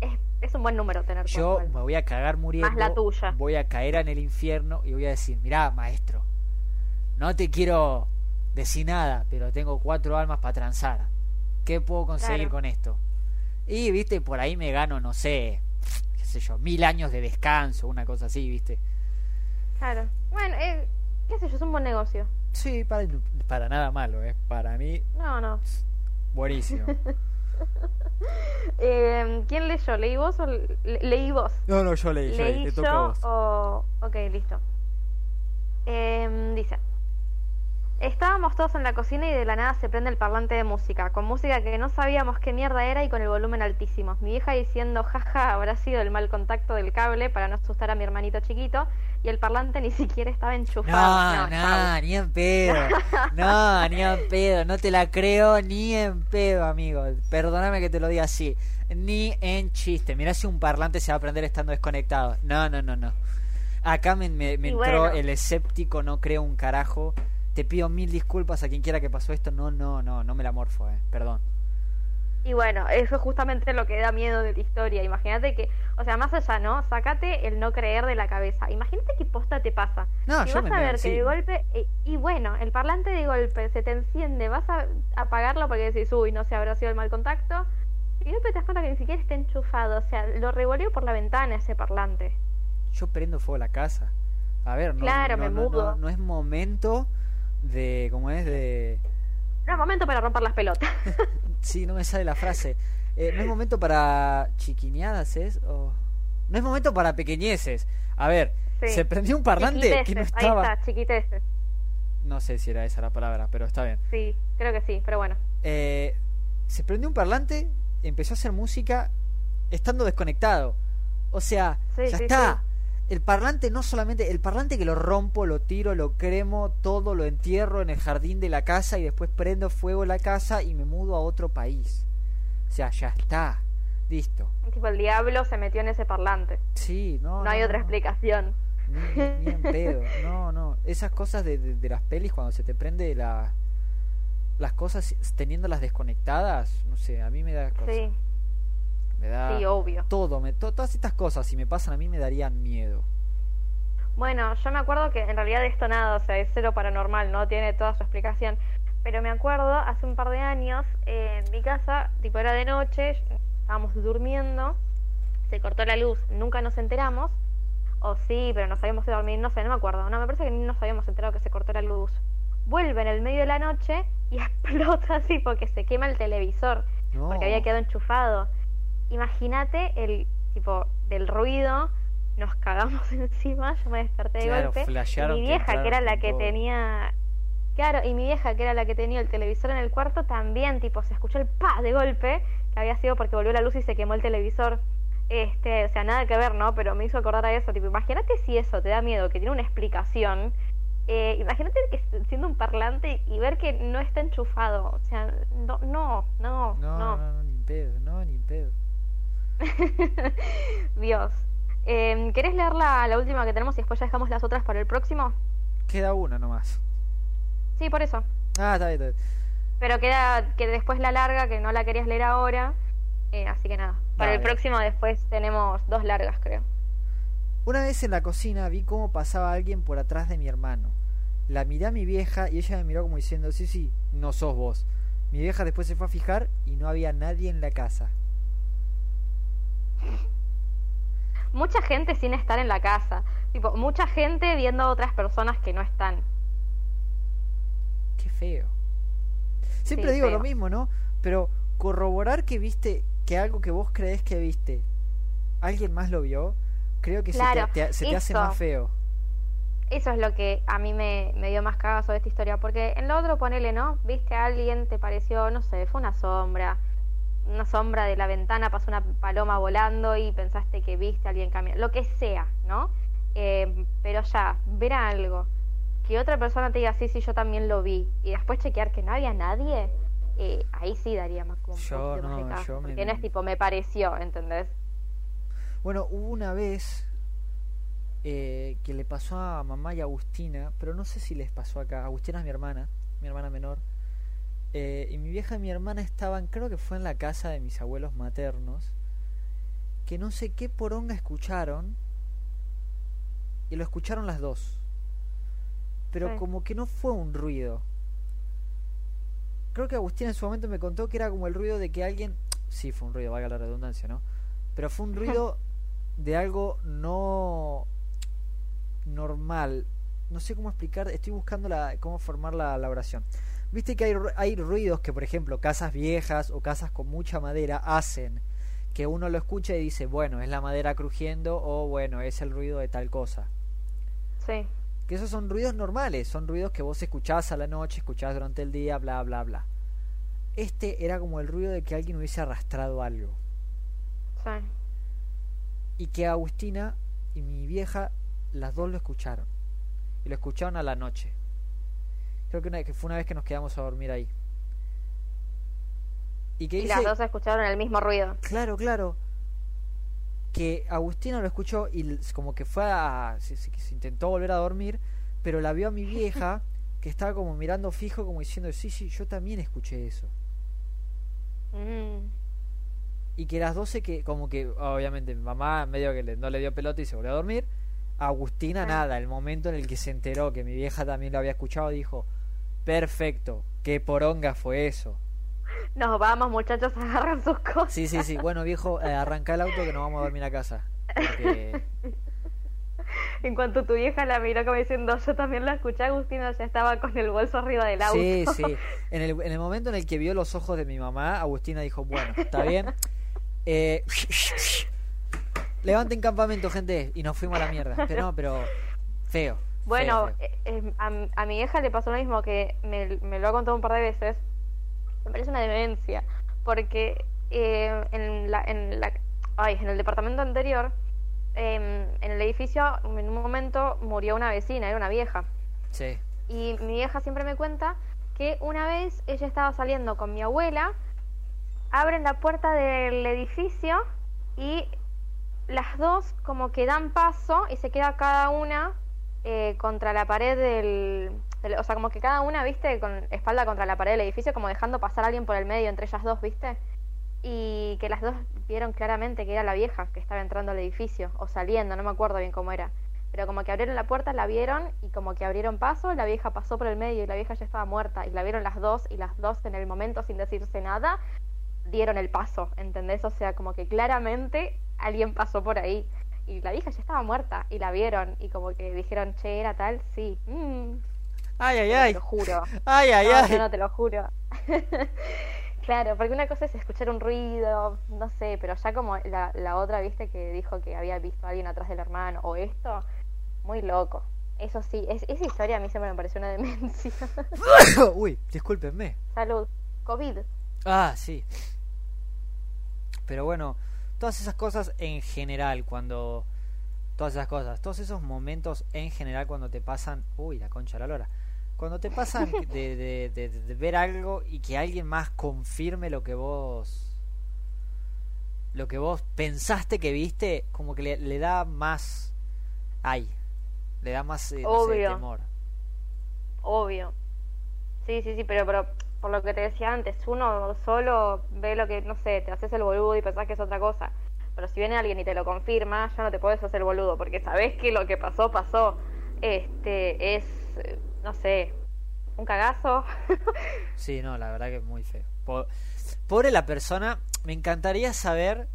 es, es, un buen número tener Yo me voy a cagar muriendo. Más la tuya. Voy a caer en el infierno y voy a decir, mirá, maestro, no te quiero decí nada, pero tengo cuatro almas para transar. ¿Qué puedo conseguir con esto? Y, viste, por ahí me gano, no sé, qué sé yo, mil años de descanso, una cosa así, viste. Claro. Bueno, eh, qué sé yo, es un buen negocio. Sí, para, para nada malo, ¿eh? Para mí. No, no. Buenísimo. eh, ¿Quién leyó? ¿Leí vos o leí vos? No, no, yo leí. ¿Leí yo, yo o... Ok, listo. Eh, dice. Estábamos todos en la cocina y de la nada se prende el parlante de música, con música que no sabíamos qué mierda era y con el volumen altísimo. Mi hija diciendo, jaja, habrá sido el mal contacto del cable para no asustar a mi hermanito chiquito, y el parlante ni siquiera estaba enchufado. No, no, ni en pedo. No, ni en pedo, no te la creo ni en pedo, amigo. Perdóname que te lo diga así. Ni en chiste. Mirá si un parlante se va a prender estando desconectado. No, no, no, no. Acá me, me, entró el escéptico, no creo un carajo te pido mil disculpas a quien quiera que pasó esto. No, no, no, no me la morfo, eh. Perdón. Y bueno, eso es justamente lo que da miedo de la historia. Imagínate que, o sea, más allá, ¿no? Sácate el no creer de la cabeza. Imagínate qué posta te pasa. No, yo vas a ver que de golpe, y, bueno, el parlante de golpe se te enciende, vas a apagarlo porque decís, uy, no se habrá sido el mal contacto. Y de golpe te das cuenta que ni siquiera está enchufado. O sea, lo revolvió por la ventana ese parlante. Yo prendo fuego a la casa. A ver, no, claro, me mudo. no es momento de, ¿cómo es? De... No es momento para romper las pelotas. sí, no me sale la frase. Eh, no es momento para chiquineadas, ¿es? O... No es momento para pequeñeces. A ver, se prendió un parlante que no estaba... Ahí está, chiquiteces. No sé si era esa la palabra, pero está bien. Sí, creo que sí, pero bueno. Eh, se prendió un parlante, empezó a hacer música estando desconectado. O sea, ya está. El parlante no solamente, el parlante que lo rompo, lo tiro, lo cremo, todo lo entierro en el jardín de la casa y después prendo fuego la casa y me mudo a otro país. O sea, ya está. Listo. Tipo, el diablo se metió en ese parlante. Sí, no. No, hay otra explicación. Ni, en pedo. No, no. Esas cosas de, de, las pelis cuando se te prende la, las cosas teniéndolas desconectadas, no sé, a mí me da cosas. Sí. Me da sí, obvio. todo, me, todas estas cosas si me pasan a mí me darían miedo. Bueno, yo me acuerdo que en realidad esto nada, o sea, es cero paranormal, no tiene toda su explicación. Pero me acuerdo, hace un par de años, en mi casa, tipo era de noche, estábamos durmiendo, se cortó la luz, nunca nos enteramos, o sí, pero nos habíamos ido a dormir, no sé, no me acuerdo, no, me parece que ni nos habíamos enterado que se cortó la luz. Vuelve en el medio de la noche y explota así porque se quema el televisor, porque había quedado enchufado imagínate el tipo del ruido, nos cagamos encima, yo me desperté de golpe. Y mi vieja, que, era la que tenía. Claro, y mi vieja, que era la que tenía el televisor en el cuarto, también, tipo, se escuchó el pa de golpe, que había sido porque volvió la luz y se quemó el televisor. Este, o sea, nada que ver, ¿no? Pero me hizo acordar a eso. Tipo, imagínate si eso te da miedo, que tiene una explicación. Eh, imagínate que siendo un parlante y ver que no está enchufado. O sea, no, no, no. No, no, no, ni pedo, no, ni pedo. Dios. Eh, ¿Querés leer la, la, última que tenemos y después ya dejamos las otras para el próximo? Queda una nomás. Sí, por eso. Ah, está bien, está bien. Pero queda que después la larga, que no la querías leer ahora. Eh, así que nada. Para el próximo después tenemos dos largas, creo. Una vez en la cocina vi cómo pasaba alguien por atrás de mi hermano. La miré a mi vieja y ella me miró como diciendo, sí, sí, no sos vos. Mi vieja después se fue a fijar y no había nadie en la casa. Mucha gente sin estar en la casa. Tipo, mucha gente viendo a otras personas que no están. Qué feo. Siempre digo lo mismo, ¿no? Pero corroborar que viste que algo que vos crees que viste, alguien más lo vio, creo que se, te, hace más feo. Eso es lo que a mí me, me dio más cagazo de esta historia, porque en lo otro ponele, ¿no? Viste a alguien, te pareció, no sé, fue una sombra, una sombra de la ventana, pasó una paloma volando y pensaste que viste a alguien caminar, lo que sea, ¿no? Eh, pero ya, ver algo, que otra persona te diga, sí, sí, yo también lo vi, y después chequear que no había nadie, eh, ahí sí daría más como yo, no, yo porque no es tipo, me pareció, ¿entendés? Bueno, hubo una vez eh, que le pasó a mamá y a Agustina, pero no sé si les pasó acá, Agustina es mi hermana, mi hermana menor, eh, y mi vieja y mi hermana estaban, creo que fue en la casa de mis abuelos maternos, que no sé qué poronga escucharon, y lo escucharon las dos. Pero como que no fue un ruido. Creo que Agustín en su momento me contó que era como el ruido de que alguien... Sí, fue un ruido, valga la redundancia, ¿no? Pero fue un ruido de algo no normal. No sé cómo explicar, estoy buscando la, cómo formar la oración. Viste que hay, hay ruidos que, por ejemplo, casas viejas o casas con mucha madera hacen, que uno lo escucha y dice, bueno, es la madera crujiendo o bueno, es el ruido de tal cosa. Sí. Que esos son ruidos normales, son ruidos que vos escuchás a la noche, escuchás durante el día, bla, bla, bla. Este era como el ruido de que alguien hubiese arrastrado algo. Sí. Y que Agustina y mi vieja, las dos lo escucharon. Y lo escucharon a la noche. Creo que, una, que fue una vez que nos quedamos a dormir ahí. Y, que las dos escucharon el mismo ruido. Claro, claro. Que Agustina lo escuchó y como que fue a... Se, intentó volver a dormir, pero la vio a mi vieja que estaba como mirando fijo como diciendo, sí, sí, yo también escuché eso. Mm. Y que las 12 que como que obviamente mi mamá medio que no le dio pelota y se volvió a dormir. Agustina ah. nada, el momento en el que se enteró que mi vieja también lo había escuchado dijo, Perfecto. ¿Qué poronga fue eso? Nos vamos, muchachos, agarran sus cosas. Sí, sí, sí. Bueno, viejo, eh, arranca el auto que nos vamos a dormir a casa. en cuanto tu vieja la miró como diciendo, yo también la escuché, Agustina ya estaba con el bolso arriba del auto. Sí, sí. En el, en el momento en el que vio los ojos de mi mamá, Agustina dijo, bueno, está bien. Eh, levanten campamento, gente. Y nos fuimos a la mierda. Pero no, pero feo. Bueno, eh, eh, a, mi hija le pasó lo mismo que me, lo ha contado un par de veces. Me parece una demencia. Porque eh, en, la, en, la, ay, en el departamento anterior em, en el edificio en un momento murió una vecina, era una vieja. Sí. Y mi vieja siempre me cuenta que una vez ella estaba saliendo con mi abuela, abren la puerta del edificio y las dos como que dan paso y se queda cada una eh, contra la pared del, O sea, como que cada una, viste, con espalda contra la pared del edificio, como dejando pasar a alguien por el medio entre ellas dos, viste. Y que las dos vieron claramente que era la vieja que estaba entrando al edificio, o saliendo, no me acuerdo bien cómo era. Pero como que abrieron la puerta, la vieron y como que abrieron paso, la vieja pasó por el medio y la vieja ya estaba muerta. Y la vieron las dos y las dos en el momento sin decirse nada dieron el paso, ¿entendés? O sea, como que claramente alguien pasó por ahí y la vieja ya estaba muerta y la vieron y como que dijeron, che, era tal, sí. Mm. Ay, ay, ay. Te lo juro. Ay, ay, ay. Yo no te lo juro. claro, porque una cosa es escuchar un ruido, no sé, pero ya como la, la otra, viste, que dijo que había visto a alguien atrás del hermano o esto, muy loco. Eso sí, es, esa historia a mí se me pareció una demencia. Uy, discúlpenme. Salud. COVID. Ah, sí. Pero bueno, todas esas cosas en general, cuando... Todas esas cosas, todos esos momentos en general cuando te pasan... Uy, la concha de la lora. Cuando te pasan de, de, de, ver algo y que alguien más confirme lo que vos... Lo que vos pensaste que viste, como que le, da más... Ay, le da más eh, temor. Obvio. Sí, sí, sí, pero, pero por lo que te decía antes, uno solo ve lo que, no sé, te haces el boludo y pensás que es otra cosa. Pero si viene alguien y te lo confirma, ya no te puedes hacer boludo, porque sabes que lo que pasó, pasó. Este, es, no sé, un cagazo. sí, no, la verdad que es muy feo. Pobre la persona, me encantaría saber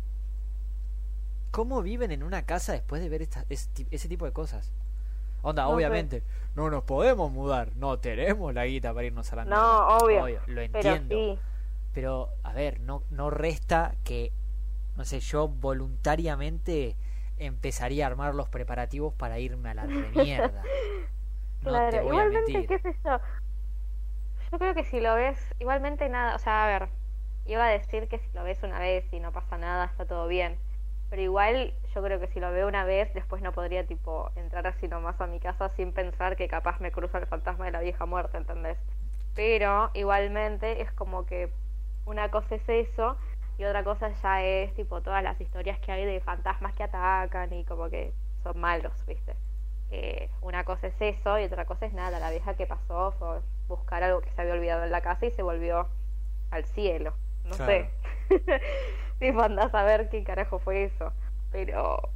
cómo viven en una casa después de ver esta, ese tipo de cosas. Onda, obviamente, no nos podemos mudar, no tenemos la guita para irnos a la No, obvio, Lo entiendo. Pero, a ver, no, no resta que, no sé, yo voluntariamente empezaría a armar los preparativos para irme a la mierda. claro, igualmente, qué sé yo. Yo creo que si lo ves, igualmente nada, o sea, a ver, iba a decir que si lo ves una vez y no pasa nada, está todo bien pero igual yo creo que si lo veo una vez, después no podría tipo entrar así nomás a mi casa sin pensar que capaz me cruza el fantasma de la vieja muerta, ¿entendés? Pero igualmente es como que una cosa es eso y otra cosa ya es tipo todas las historias que hay de fantasmas que atacan y como que son malos, ¿viste? Eh, una cosa es eso y otra cosa es nada, la vieja que pasó fue buscar algo que se había olvidado en la casa y se volvió al cielo, no sé. tipo, andás a ver qué carajo fue eso. Pero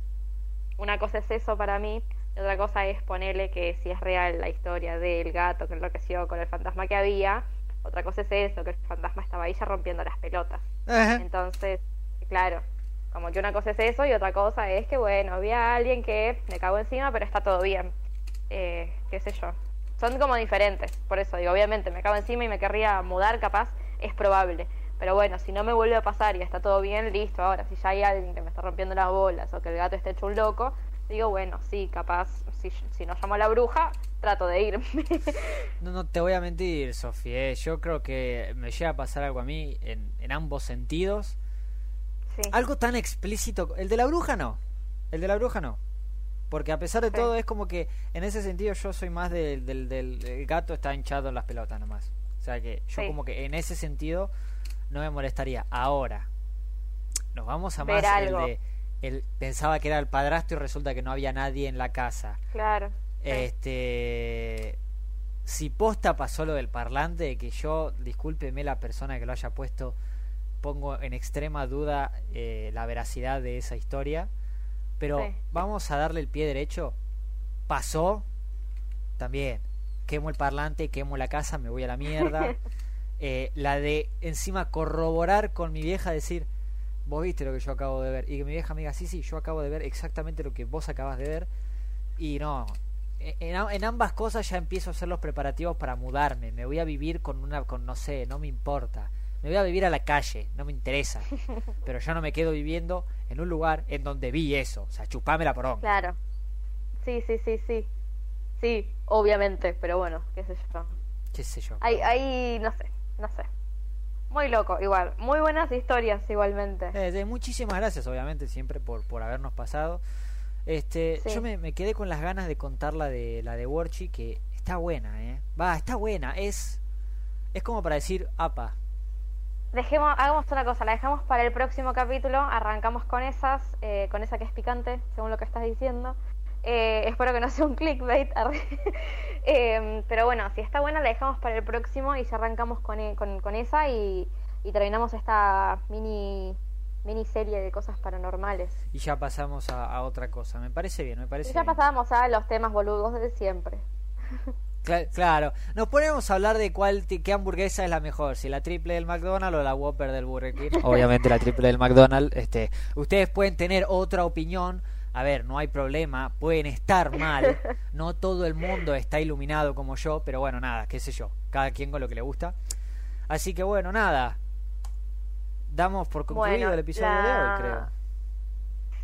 una cosa es eso para mí, y otra cosa es ponerle que si es real la historia del gato que enloqueció con el fantasma que había, otra cosa es eso, que el fantasma estaba ahí ya rompiendo las pelotas. Entonces, claro, como que una cosa es eso y otra cosa es que, bueno, había alguien que me cagó encima, pero está todo bien. Eh, qué sé yo. Son como diferentes, por eso digo, obviamente me cago encima y me querría mudar, capaz, es probable. Pero bueno, si no me vuelve a pasar y está todo bien, listo. Ahora, si ya hay alguien que me está rompiendo las bolas o que el gato esté hecho un loco, digo, bueno, sí, capaz, si, si no llamo a la bruja, trato de irme. no, no te voy a mentir, Sofía. Eh. Yo creo que me llega a pasar algo a mí en, en ambos sentidos. Sí. Algo tan explícito. El de la bruja no. El de la bruja no. Porque a pesar de todo es como que en ese sentido yo soy más del, del, del, gato está hinchado en las pelotas nomás. O sea que yo como que en ese sentido no me molestaría. Ahora, nos vamos a más el de. El, pensaba que era el padrastro y resulta que no había nadie en la casa. Claro. Este. Si posta pasó lo del parlante, que yo, discúlpeme la persona que lo haya puesto, pongo en extrema duda eh, la veracidad de esa historia. Pero vamos a darle el pie derecho. Pasó, también. Quemo el parlante, quemo la casa, me voy a la mierda. Eh, la de encima corroborar con mi vieja, decir, vos viste lo que yo acabo de ver. Y que mi vieja me diga, sí, sí, yo acabo de ver exactamente lo que vos acabas de ver. Y no, e, en, ambas cosas ya empiezo a hacer los preparativos para mudarme. Me voy a vivir con una, con no sé, no me importa. Me voy a vivir a la calle, no me interesa. Pero yo no me quedo viviendo en un lugar en donde vi eso. O sea, chupame la porón. Claro. Sí, sí, sí, sí. Sí, obviamente, pero bueno, qué sé yo. Qué sé yo. Hay, hay no sé, no sé. Muy loco, igual. Muy buenas historias, igualmente. Eh, muchísimas gracias, obviamente, siempre por, por habernos pasado. Este, yo me, me, quedé con las ganas de contar la de la de Warchi que está buena, eh. Va, está buena, es es como para decir, apa. Dejemos, hagamos una cosa, la dejamos para el próximo capítulo, arrancamos con esas, eh, con esa que es picante, según lo que estás diciendo. Eh, espero que no sea un clickbait. eh, pero bueno, si está buena la dejamos para el próximo y ya arrancamos con, e, con, con esa y, y terminamos esta mini miniserie de cosas paranormales. Y ya pasamos a, otra cosa, me parece bien, me parece Y ya pasábamos a los temas boludos de siempre. Claro, nos ponemos a hablar de cuál qué hamburguesa es la mejor, si la triple del McDonald's o la Whopper del Burger King. Obviamente la triple del McDonald's. Este, ustedes pueden tener otra opinión. A ver, no hay problema, pueden estar mal. No todo el mundo está iluminado como yo, pero bueno, nada, qué sé yo, cada quien con lo que le gusta. Así que bueno, nada, damos por concluido el episodio de hoy, creo.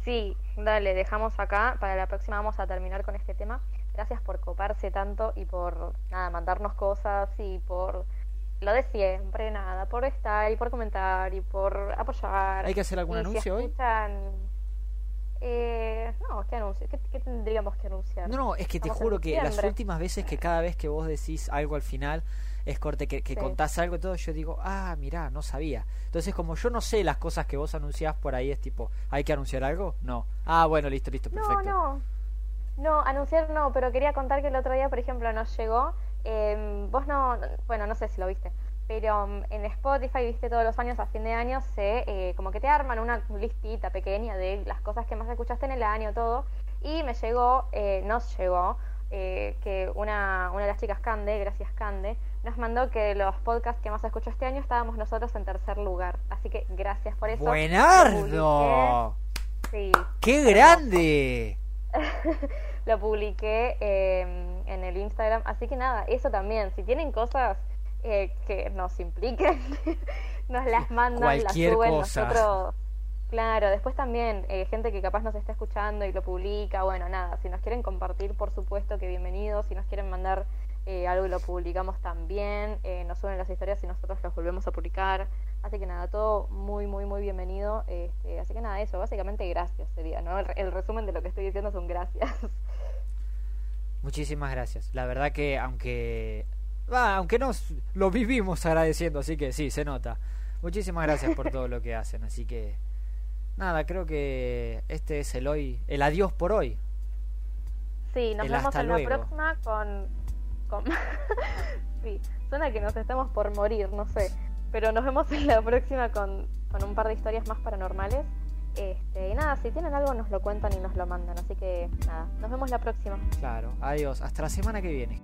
Sí, dale, dejamos acá. Para la próxima vamos a terminar con este tema. Gracias por coparse tanto y por nada, mandarnos cosas y por lo de siempre, nada, por estar y por comentar y por apoyar. ¿Hay que hacer algún anuncio hoy? Eh, no, ¿qué anuncio? ¿Qué, tendríamos que anunciar? No, no, es que te juro que las últimas veces que cada vez que vos decís algo al final es corte que, que contás algo y todo, yo digo, ah, mirá, no sabía. Entonces, como yo no sé las cosas que vos anunciás por ahí, es tipo, ¿hay que anunciar algo? No. Ah, bueno, listo, listo, perfecto. No, no. No, anunciar no, pero quería contar que el otro día, por ejemplo, nos llegó. Eh, vos no, bueno, no sé si lo viste, pero mm, en Spotify, viste, todos los años a fin de año, se eh, como que te arman una listita pequeña de las cosas que más escuchaste en el año, todo. Y me llegó, eh, nos llegó, eh, que una, una de las chicas, Cande, gracias Cande, nos mandó que los podcasts que más escuchó este año estábamos nosotros en tercer lugar. Así que gracias por eso. ¡Buenardo! Sí. ¡Qué grande! lo publiqué em, en el Instagram. Así que nada, eso también. Si tienen cosas eh, que nos impliquen, nos las mandan, las suben nosotros. Claro, después también eh, gente que capaz nos está escuchando y lo publica, bueno, nada, si nos quieren compartir, por supuesto que bienvenidos, si nos quieren mandar eh, algo lo publicamos también, eh, nos suben las historias y nosotros los volvemos a publicar. Así que nada, todo muy, muy, muy bienvenido. Este, así que nada, eso, básicamente gracias sería, ¿no? El, resumen de lo que estoy diciendo son gracias. Muchísimas gracias. La verdad que aunque... Va, aunque nos lo vivimos agradeciendo, así que sí, se nota. Muchísimas gracias por todo lo que hacen, así que... Nada, creo que este es el hoy, el adiós por hoy. Sí, nos vemos en la próxima con sí, suena que nos estamos por morir, no sé. Pero nos vemos en la próxima con, con un par de historias más paranormales. Este, y nada, si tienen algo nos lo cuentan y nos lo mandan. Así que nada, nos vemos la próxima. Claro, adiós. Hasta la semana que viene.